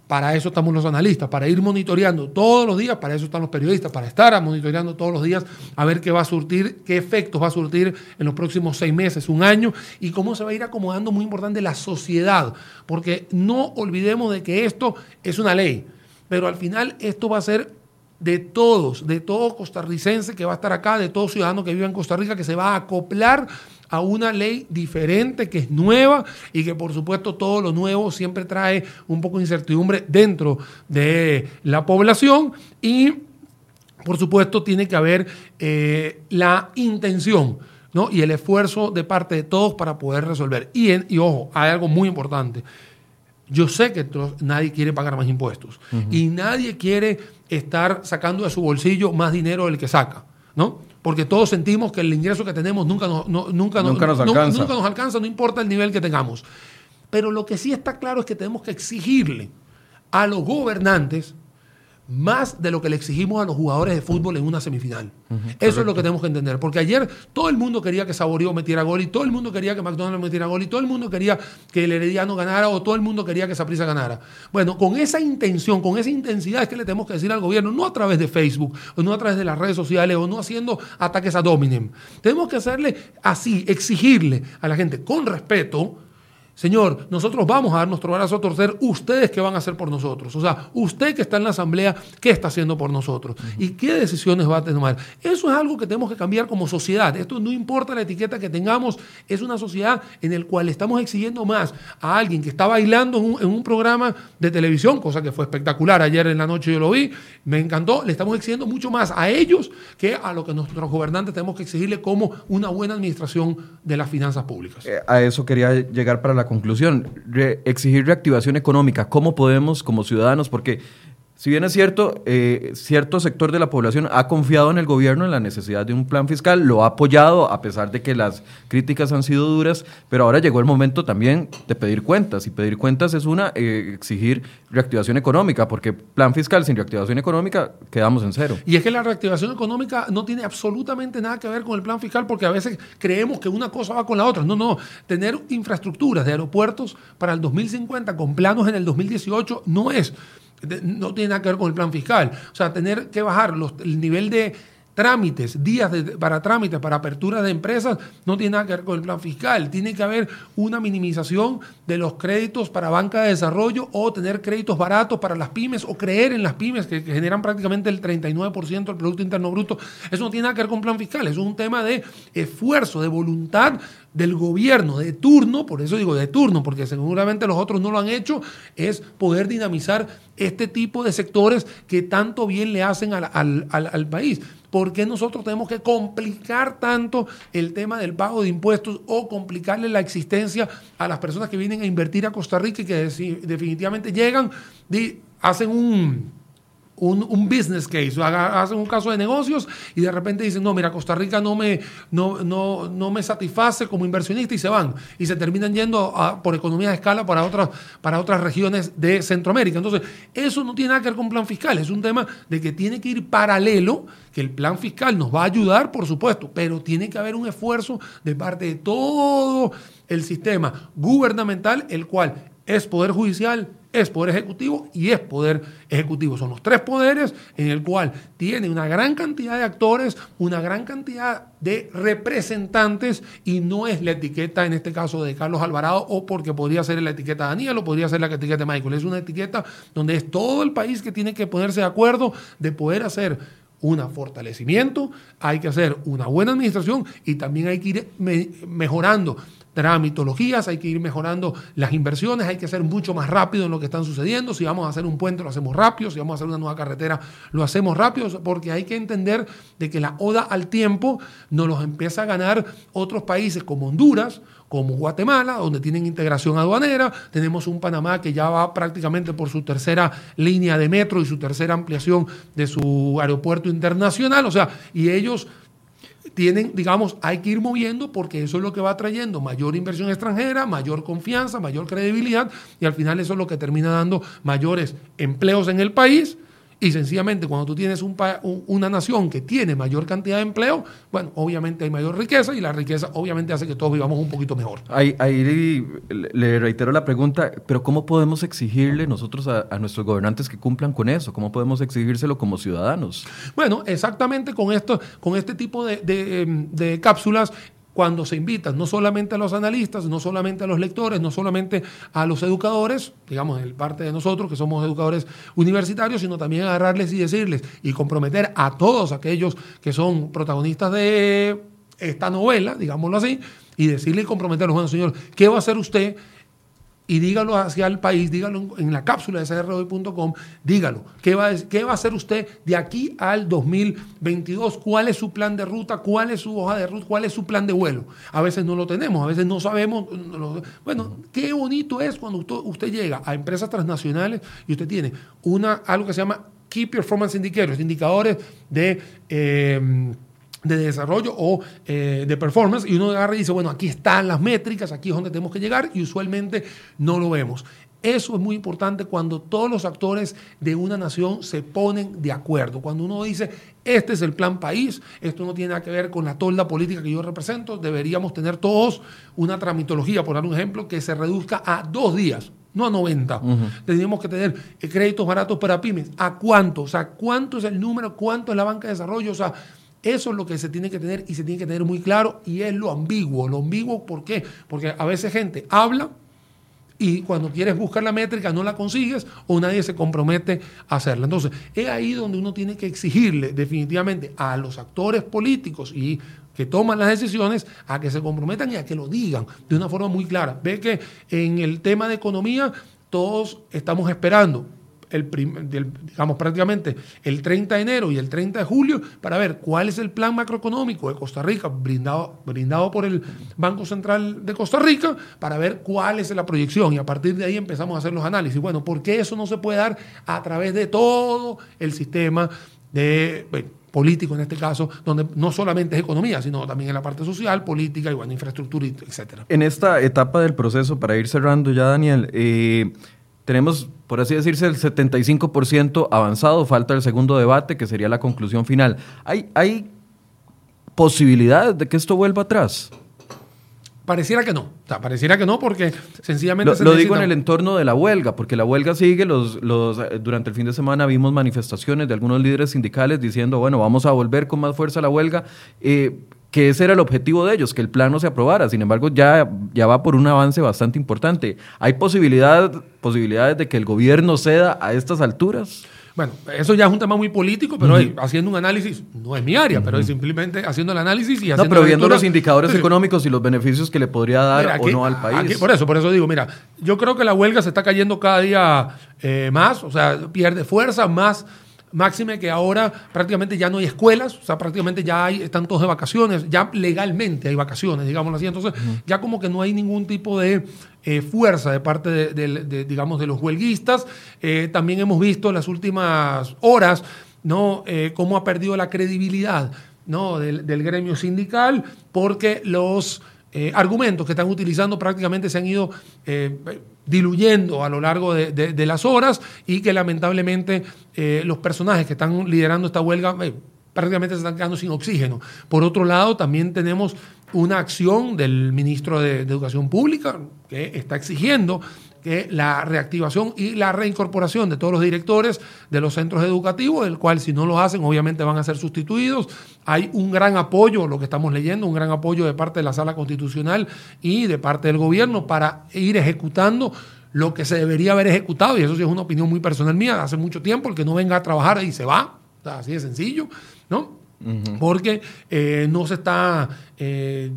Para eso estamos los analistas, para ir monitoreando todos los días, para eso están los periodistas, para estar monitoreando todos los días a ver qué va a surtir, qué efectos va a surtir en los próximos seis meses, un año, y cómo se va a ir acomodando muy importante la sociedad, porque no olvidemos de que esto es una ley, pero al final esto va a ser de todos, de todo costarricense que va a estar acá, de todo ciudadano que vive en Costa Rica, que se va a acoplar a una ley diferente, que es nueva y que por supuesto todo lo nuevo siempre trae un poco de incertidumbre dentro de la población y por supuesto tiene que haber eh, la intención. ¿no? y el esfuerzo de parte de todos para poder resolver. Y, y ojo, hay algo muy importante. Yo sé que nadie quiere pagar más impuestos y nadie quiere estar sacando de su bolsillo más dinero del que saca, ¿no? Porque todos sentimos que el ingreso que tenemos nunca nos, nunca, nunca nos alcanza. nunca nos alcanza, no importa el nivel que tengamos. Pero lo que sí está claro es que tenemos que exigirle a los gobernantes más de lo que le exigimos a los jugadores de fútbol en una semifinal. Eso es lo que tenemos que entender. Porque ayer todo el mundo quería que Saborío metiera gol y todo el mundo quería que McDonald's metiera gol y todo el mundo quería que el Herediano ganara o todo el mundo quería que Saprissa ganara. Bueno, con esa intención, con esa intensidad es que le tenemos que decir al gobierno, no a través de Facebook, o no a través de las redes sociales, o no haciendo ataques a dominem. Tenemos que hacerle así, exigirle a la gente con respeto Señor, nosotros vamos a dar nuestro brazo a torcer, ustedes qué van a hacer por nosotros. O sea, usted que está en la asamblea, ¿qué está haciendo por nosotros? ¿Y qué decisiones va a tomar? Eso es algo que tenemos que cambiar como sociedad. Esto no importa la etiqueta que tengamos, es una sociedad en la cual estamos exigiendo más a alguien que está bailando en un, programa de televisión, cosa que fue espectacular. Ayer en la noche yo lo vi, me encantó. Le estamos exigiendo mucho más a ellos que a lo que nuestros gobernantes tenemos que exigirle como una buena administración de las finanzas públicas. Eh, a eso quería llegar para la conclusión, exigir reactivación económica. ¿Cómo podemos como ciudadanos? Porque si bien es cierto, eh, cierto sector de la población ha confiado en el gobierno en la necesidad de un plan fiscal, lo ha apoyado a pesar de que las críticas han sido duras, pero ahora llegó el momento también de pedir cuentas. Y pedir cuentas es una, eh, exigir reactivación económica, porque plan fiscal sin reactivación económica quedamos en cero. Y es que la reactivación económica no tiene absolutamente nada que ver con el plan fiscal, porque a veces creemos que una cosa va con la otra. No, no, tener infraestructuras de aeropuertos para el 2050 con planos en el 2018 no es no tiene nada que ver con el plan fiscal. O sea, tener que bajar el nivel de trámites, días para trámites, para apertura de empresas, no tiene nada que ver con el plan fiscal. Tiene que haber una minimización de los créditos para banca de desarrollo o tener créditos baratos para las pymes o creer en las pymes que, generan prácticamente el 39% del Producto Interno Bruto. Eso no tiene nada que ver con plan fiscal, es un tema de esfuerzo, de voluntad del gobierno de turno, por eso digo de turno, porque seguramente los otros no lo han hecho, es poder dinamizar este tipo de sectores que tanto bien le hacen al, al país. ¿Por qué nosotros tenemos que complicar tanto el tema del pago de impuestos o complicarle la existencia a las personas que vienen a invertir a Costa Rica y que definitivamente llegan, hacen un un, business case, hacen un caso de negocios y de repente dicen, no, mira, Costa Rica no me, no, no, no me satisface como inversionista y se van. Y se terminan yendo por economía de escala para otras, para otras regiones de Centroamérica. Entonces, eso no tiene nada que ver con plan fiscal, es un tema de que tiene que ir paralelo, que el plan fiscal nos va a ayudar, por supuesto, pero tiene que haber un esfuerzo de parte de todo el sistema gubernamental, el cual es poder judicial, es poder ejecutivo y es poder ejecutivo. Son los tres poderes en el cual tiene una gran cantidad de actores, una gran cantidad de representantes y no es la etiqueta en este caso de Carlos Alvarado o porque podría ser la etiqueta de Daniel o podría ser la etiqueta de Michael. Es una etiqueta donde es todo el país que tiene que ponerse de acuerdo de poder hacer un fortalecimiento, hay que hacer una buena administración y también hay que ir mejorando tramitologías, hay que ir mejorando las inversiones, hay que ser mucho más rápido en lo que están sucediendo. Si vamos a hacer un puente, lo hacemos rápido. Si vamos a hacer una nueva carretera, lo hacemos rápido, porque hay que entender de que la oda al tiempo nos los empieza a ganar otros países como Honduras, como Guatemala, donde tienen integración aduanera. Tenemos un Panamá que ya va prácticamente por su tercera línea de metro y su tercera ampliación de su aeropuerto internacional. O sea, y ellos tienen, digamos, hay que ir moviendo porque eso es lo que va trayendo mayor inversión extranjera, mayor confianza, mayor credibilidad y al final eso es lo que termina dando mayores empleos en el país y sencillamente cuando tú tienes un, una nación que tiene mayor cantidad de empleo, bueno, obviamente hay mayor riqueza y la riqueza obviamente hace que todos vivamos un poquito mejor. Ahí, le reitero la pregunta, pero ¿cómo podemos exigirle nosotros a, nuestros gobernantes que cumplan con eso? ¿Cómo podemos exigírselo como ciudadanos? Bueno, exactamente con, esto, con este tipo de, de cápsulas cuando se invitan no solamente a los analistas, no solamente a los lectores, no solamente a los educadores, digamos, el parte de nosotros que somos educadores universitarios, sino también agarrarles y decirles y comprometer a todos aquellos que son protagonistas de esta novela, digámoslo así, y decirle y comprometerlos, bueno, señor, ¿qué va a hacer usted y dígalo hacia el país, dígalo en la cápsula de crhoy.com, dígalo. ¿Qué va, a, ¿Qué va a hacer usted de aquí al 2022? ¿Cuál es su plan de ruta? ¿Cuál es su hoja de ruta? ¿Cuál es su plan de vuelo? A veces no lo tenemos, a veces no sabemos. bueno, qué bonito es cuando usted, llega a empresas transnacionales y usted tiene una, algo que se llama Key Performance Indicators, indicadores de... Eh, de desarrollo o eh, de performance y uno agarra y dice, bueno, aquí están las métricas, aquí es donde tenemos que llegar y usualmente no lo vemos. Eso es muy importante cuando todos los actores de una nación se ponen de acuerdo. Cuando uno dice, este es el plan país, esto no tiene nada que ver con la tolda política que yo represento, deberíamos tener todos una tramitología, por dar un ejemplo, que se reduzca a dos días, no a 90. Tenemos que tener créditos baratos para pymes. ¿A cuánto? O sea, ¿cuánto es el número? ¿Cuánto es la banca de desarrollo? O sea, eso es lo que se tiene que tener y se tiene que tener muy claro y es lo ambiguo. Lo ambiguo, ¿por qué? Porque a veces gente habla y cuando quieres buscar la métrica no la consigues o nadie se compromete a hacerla. Entonces, es ahí donde uno tiene que exigirle definitivamente a los actores políticos y que toman las decisiones a que se comprometan y a que lo digan de una forma muy clara. Ve que en el tema de economía todos estamos esperando el digamos prácticamente el 30 de enero y el 30 de julio para ver cuál es el plan macroeconómico de Costa Rica brindado, brindado por el Banco Central de Costa Rica para ver cuál es la proyección y a partir de ahí empezamos a hacer los análisis. Bueno, ¿por qué eso no se puede dar a través de todo el sistema de... político en este caso, donde no solamente es economía, sino también en la parte social, política y bueno, infraestructura, etcétera. En esta etapa del proceso, para ir cerrando ya, Daniel, eh, tenemos, por así decirse, el 75% avanzado, falta el segundo debate, que sería la conclusión final. ¿Hay, hay posibilidades de que esto vuelva atrás? Pareciera que no. O sea, pareciera que no porque sencillamente... Lo, lo digo en el entorno de la huelga, porque la huelga sigue. Los, los, eh, durante el fin de semana vimos manifestaciones de algunos líderes sindicales diciendo, bueno, vamos a volver con más fuerza a la huelga. Eh, que ese era el objetivo de ellos, que el plan no se aprobara. Sin embargo, ya, ya va por un avance bastante importante. ¿Hay posibilidad, posibilidades de que el gobierno ceda a estas alturas? Bueno, eso ya es un tema muy político, pero haciendo un análisis, no es mi área, pero es simplemente haciendo el análisis y haciendo. No, pero viendo los indicadores económicos y los beneficios que le podría dar o no al país. por eso, por eso digo, mira, yo creo que la huelga se está cayendo cada día eh, más, o sea, pierde fuerza, más Máxime que ahora prácticamente ya no hay escuelas, o sea, prácticamente ya hay, están todos de vacaciones, ya legalmente hay vacaciones, digámoslo así. Entonces, ya como que no hay ningún tipo de eh, fuerza de parte de, digamos, de los huelguistas. Eh, también hemos visto en las últimas horas, ¿no? Eh, cómo ha perdido la credibilidad, ¿no? Del, del gremio sindical, porque los argumentos que están utilizando prácticamente se han ido diluyendo a lo largo de, las horas y que lamentablemente eh, los personajes que están liderando esta huelga eh, prácticamente se están quedando sin oxígeno. Por otro lado, también tenemos una acción del ministro de Educación Pública que está exigiendo que la reactivación y la reincorporación de todos los directores de los centros educativos, el cual si no lo hacen obviamente van a ser sustituidos. Hay un gran apoyo, lo que estamos leyendo, un gran apoyo de parte de la sala constitucional y de parte del gobierno para ir ejecutando lo que se debería haber ejecutado, y eso sí es una opinión muy personal mía, hace mucho tiempo, el que no venga a trabajar y se va, así de sencillo, ¿no? Porque eh, no se está eh,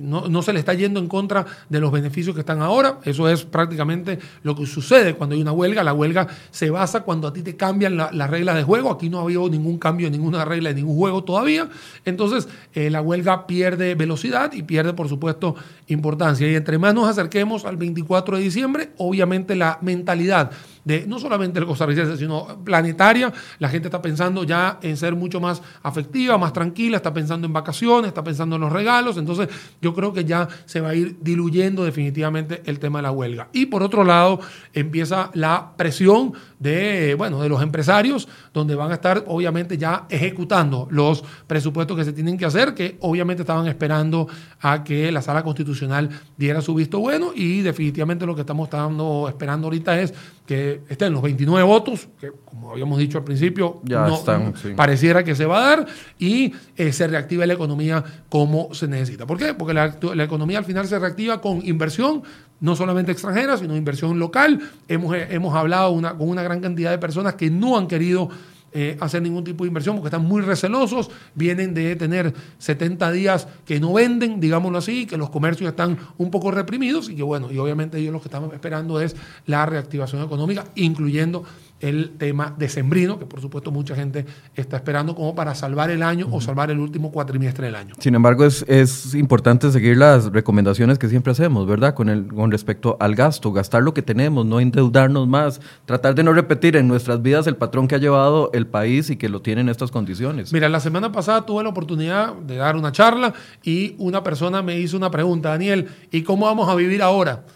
no, se le está yendo en contra de los beneficios que están ahora. Eso es prácticamente lo que sucede cuando hay una huelga. La huelga se basa cuando a ti te cambian las reglas de juego. Aquí no ha habido ningún cambio en ninguna regla de ningún juego todavía. Entonces, eh, la huelga pierde velocidad y pierde, por supuesto, importancia. Y entre más nos acerquemos al 24 de diciembre, obviamente la mentalidad de no solamente el costarricense, sino planetaria, la gente está pensando ya en ser mucho más afectiva, más tranquila, está pensando en vacaciones, está pensando en los regalos. Entonces, yo creo que ya se va a ir diluyendo definitivamente el tema de la huelga. Y por otro lado, empieza la presión de, bueno, de los empresarios, donde van a estar obviamente ya ejecutando los presupuestos que se tienen que hacer, que obviamente estaban esperando a que la sala constitucional diera su visto bueno y definitivamente lo que estamos estando esperando ahorita es que estén los 29 votos, que como habíamos dicho al principio, ya están, pareciera que se va a dar y eh, se reactive la economía como se necesita. ¿Por qué? Porque la, economía al final se reactiva con inversión, no solamente extranjera, sino inversión local. Hemos, eh, hemos hablado una, con una gran cantidad de personas que no han querido eh, hacer ningún tipo de inversión porque están muy recelosos, vienen de tener 70 días que no venden, digámoslo así, que los comercios están un poco reprimidos y que bueno, y obviamente ellos lo que están esperando es la reactivación económica, incluyendo el tema decembrino, que por supuesto mucha gente está esperando como para salvar el año o salvar el último cuatrimestre del año. Sin embargo, es, es, importante seguir las recomendaciones que siempre hacemos, ¿verdad? Con, el, con respecto al gasto, gastar lo que tenemos, no endeudarnos más, tratar de no repetir en nuestras vidas el patrón que ha llevado el país y que lo tiene en estas condiciones. Mira, la semana pasada tuve la oportunidad de dar una charla y una persona me hizo una pregunta, Daniel, ¿y cómo vamos a vivir ahora?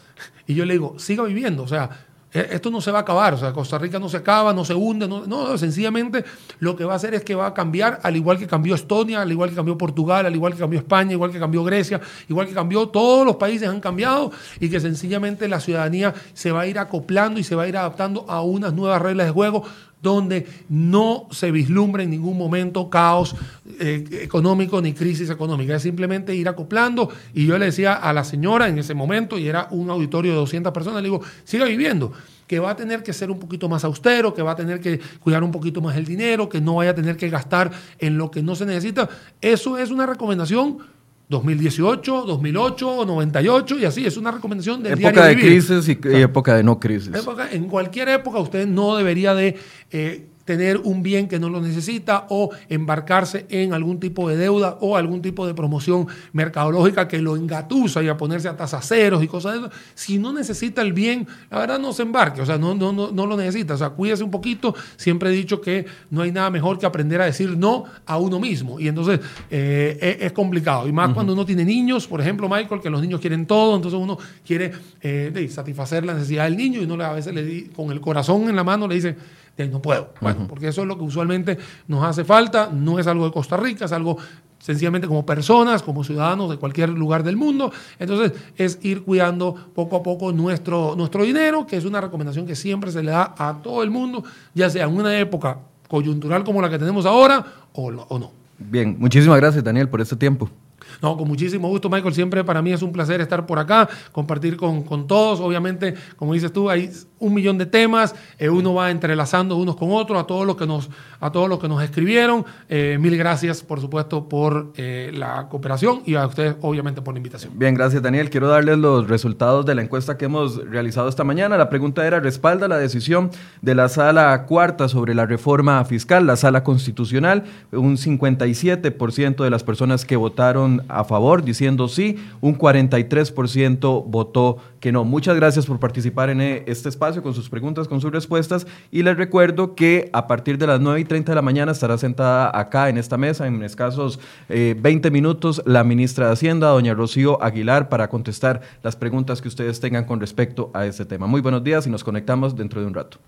Y yo le digo, siga viviendo, o sea, esto no se va a acabar, o sea, Costa Rica no se acaba, no se hunde, no, no, sencillamente lo que va a hacer es que va a cambiar, al igual que cambió Estonia, al igual que cambió Portugal, al igual que cambió España, igual que cambió Grecia, igual que cambió, todos los países han cambiado y que sencillamente la ciudadanía se va a ir acoplando y se va a ir adaptando a unas nuevas reglas de juego donde no se vislumbre en ningún momento caos eh, económico ni crisis económica. Es simplemente ir acoplando. Y yo le decía a la señora en ese momento, y era un auditorio de 200 personas, le digo, siga viviendo que va a tener que ser un poquito más austero, que va a tener que cuidar un poquito más el dinero, que no vaya a tener que gastar en lo que no se necesita. Eso es una recomendación 2018, 2008, 98 y así. Es una recomendación del época de crisis y, época de no crisis. en cualquier época usted no debería de eh, tener un bien que no lo necesita o embarcarse en algún tipo de deuda o algún tipo de promoción mercadológica que lo engatusa y a ponerse a tasas ceros y cosas de eso. Si no necesita el bien, la verdad no se embarque, o sea, no, no, no, no lo necesita, o sea, cuídese un poquito. Siempre he dicho que no hay nada mejor que aprender a decir no a uno mismo y entonces eh, es, complicado. Y más cuando uno tiene niños, por ejemplo, Michael, que los niños quieren todo, entonces uno quiere eh, satisfacer la necesidad del niño y no le, a veces le, con el corazón en la mano le dice, no puedo. Bueno, porque eso es lo que usualmente nos hace falta, no es algo de Costa Rica, es algo sencillamente como personas, como ciudadanos de cualquier lugar del mundo. Entonces, es ir cuidando poco a poco nuestro, nuestro dinero, que es una recomendación que siempre se le da a todo el mundo, ya sea en una época coyuntural como la que tenemos ahora o, o no. Bien, muchísimas gracias Daniel por este tiempo. No, con muchísimo gusto, Michael. Siempre para mí es un placer estar por acá, compartir con, con todos. Obviamente, como dices tú, hay un millón de temas. Eh, uno va entrelazando unos con otros, a todos los que nos, a todos los que nos escribieron. Eh, mil gracias, por supuesto, por eh, la cooperación y a ustedes, obviamente, por la invitación. Bien, gracias, Daniel. Quiero darles los resultados de la encuesta que hemos realizado esta mañana. La pregunta era: ¿respalda la decisión de la sala cuarta sobre la reforma fiscal, la sala constitucional? Un 57% de las personas que votaron a favor, diciendo sí, un 43% votó que no. Muchas gracias por participar en eh, este espacio con sus preguntas, con sus respuestas y les recuerdo que a partir de las 9 y 30 de la mañana estará sentada acá en esta mesa en escasos 20 eh, minutos la ministra de Hacienda, doña Rocío Aguilar, para contestar las preguntas que ustedes tengan con respecto a este tema. Muy buenos días y nos conectamos dentro de un rato.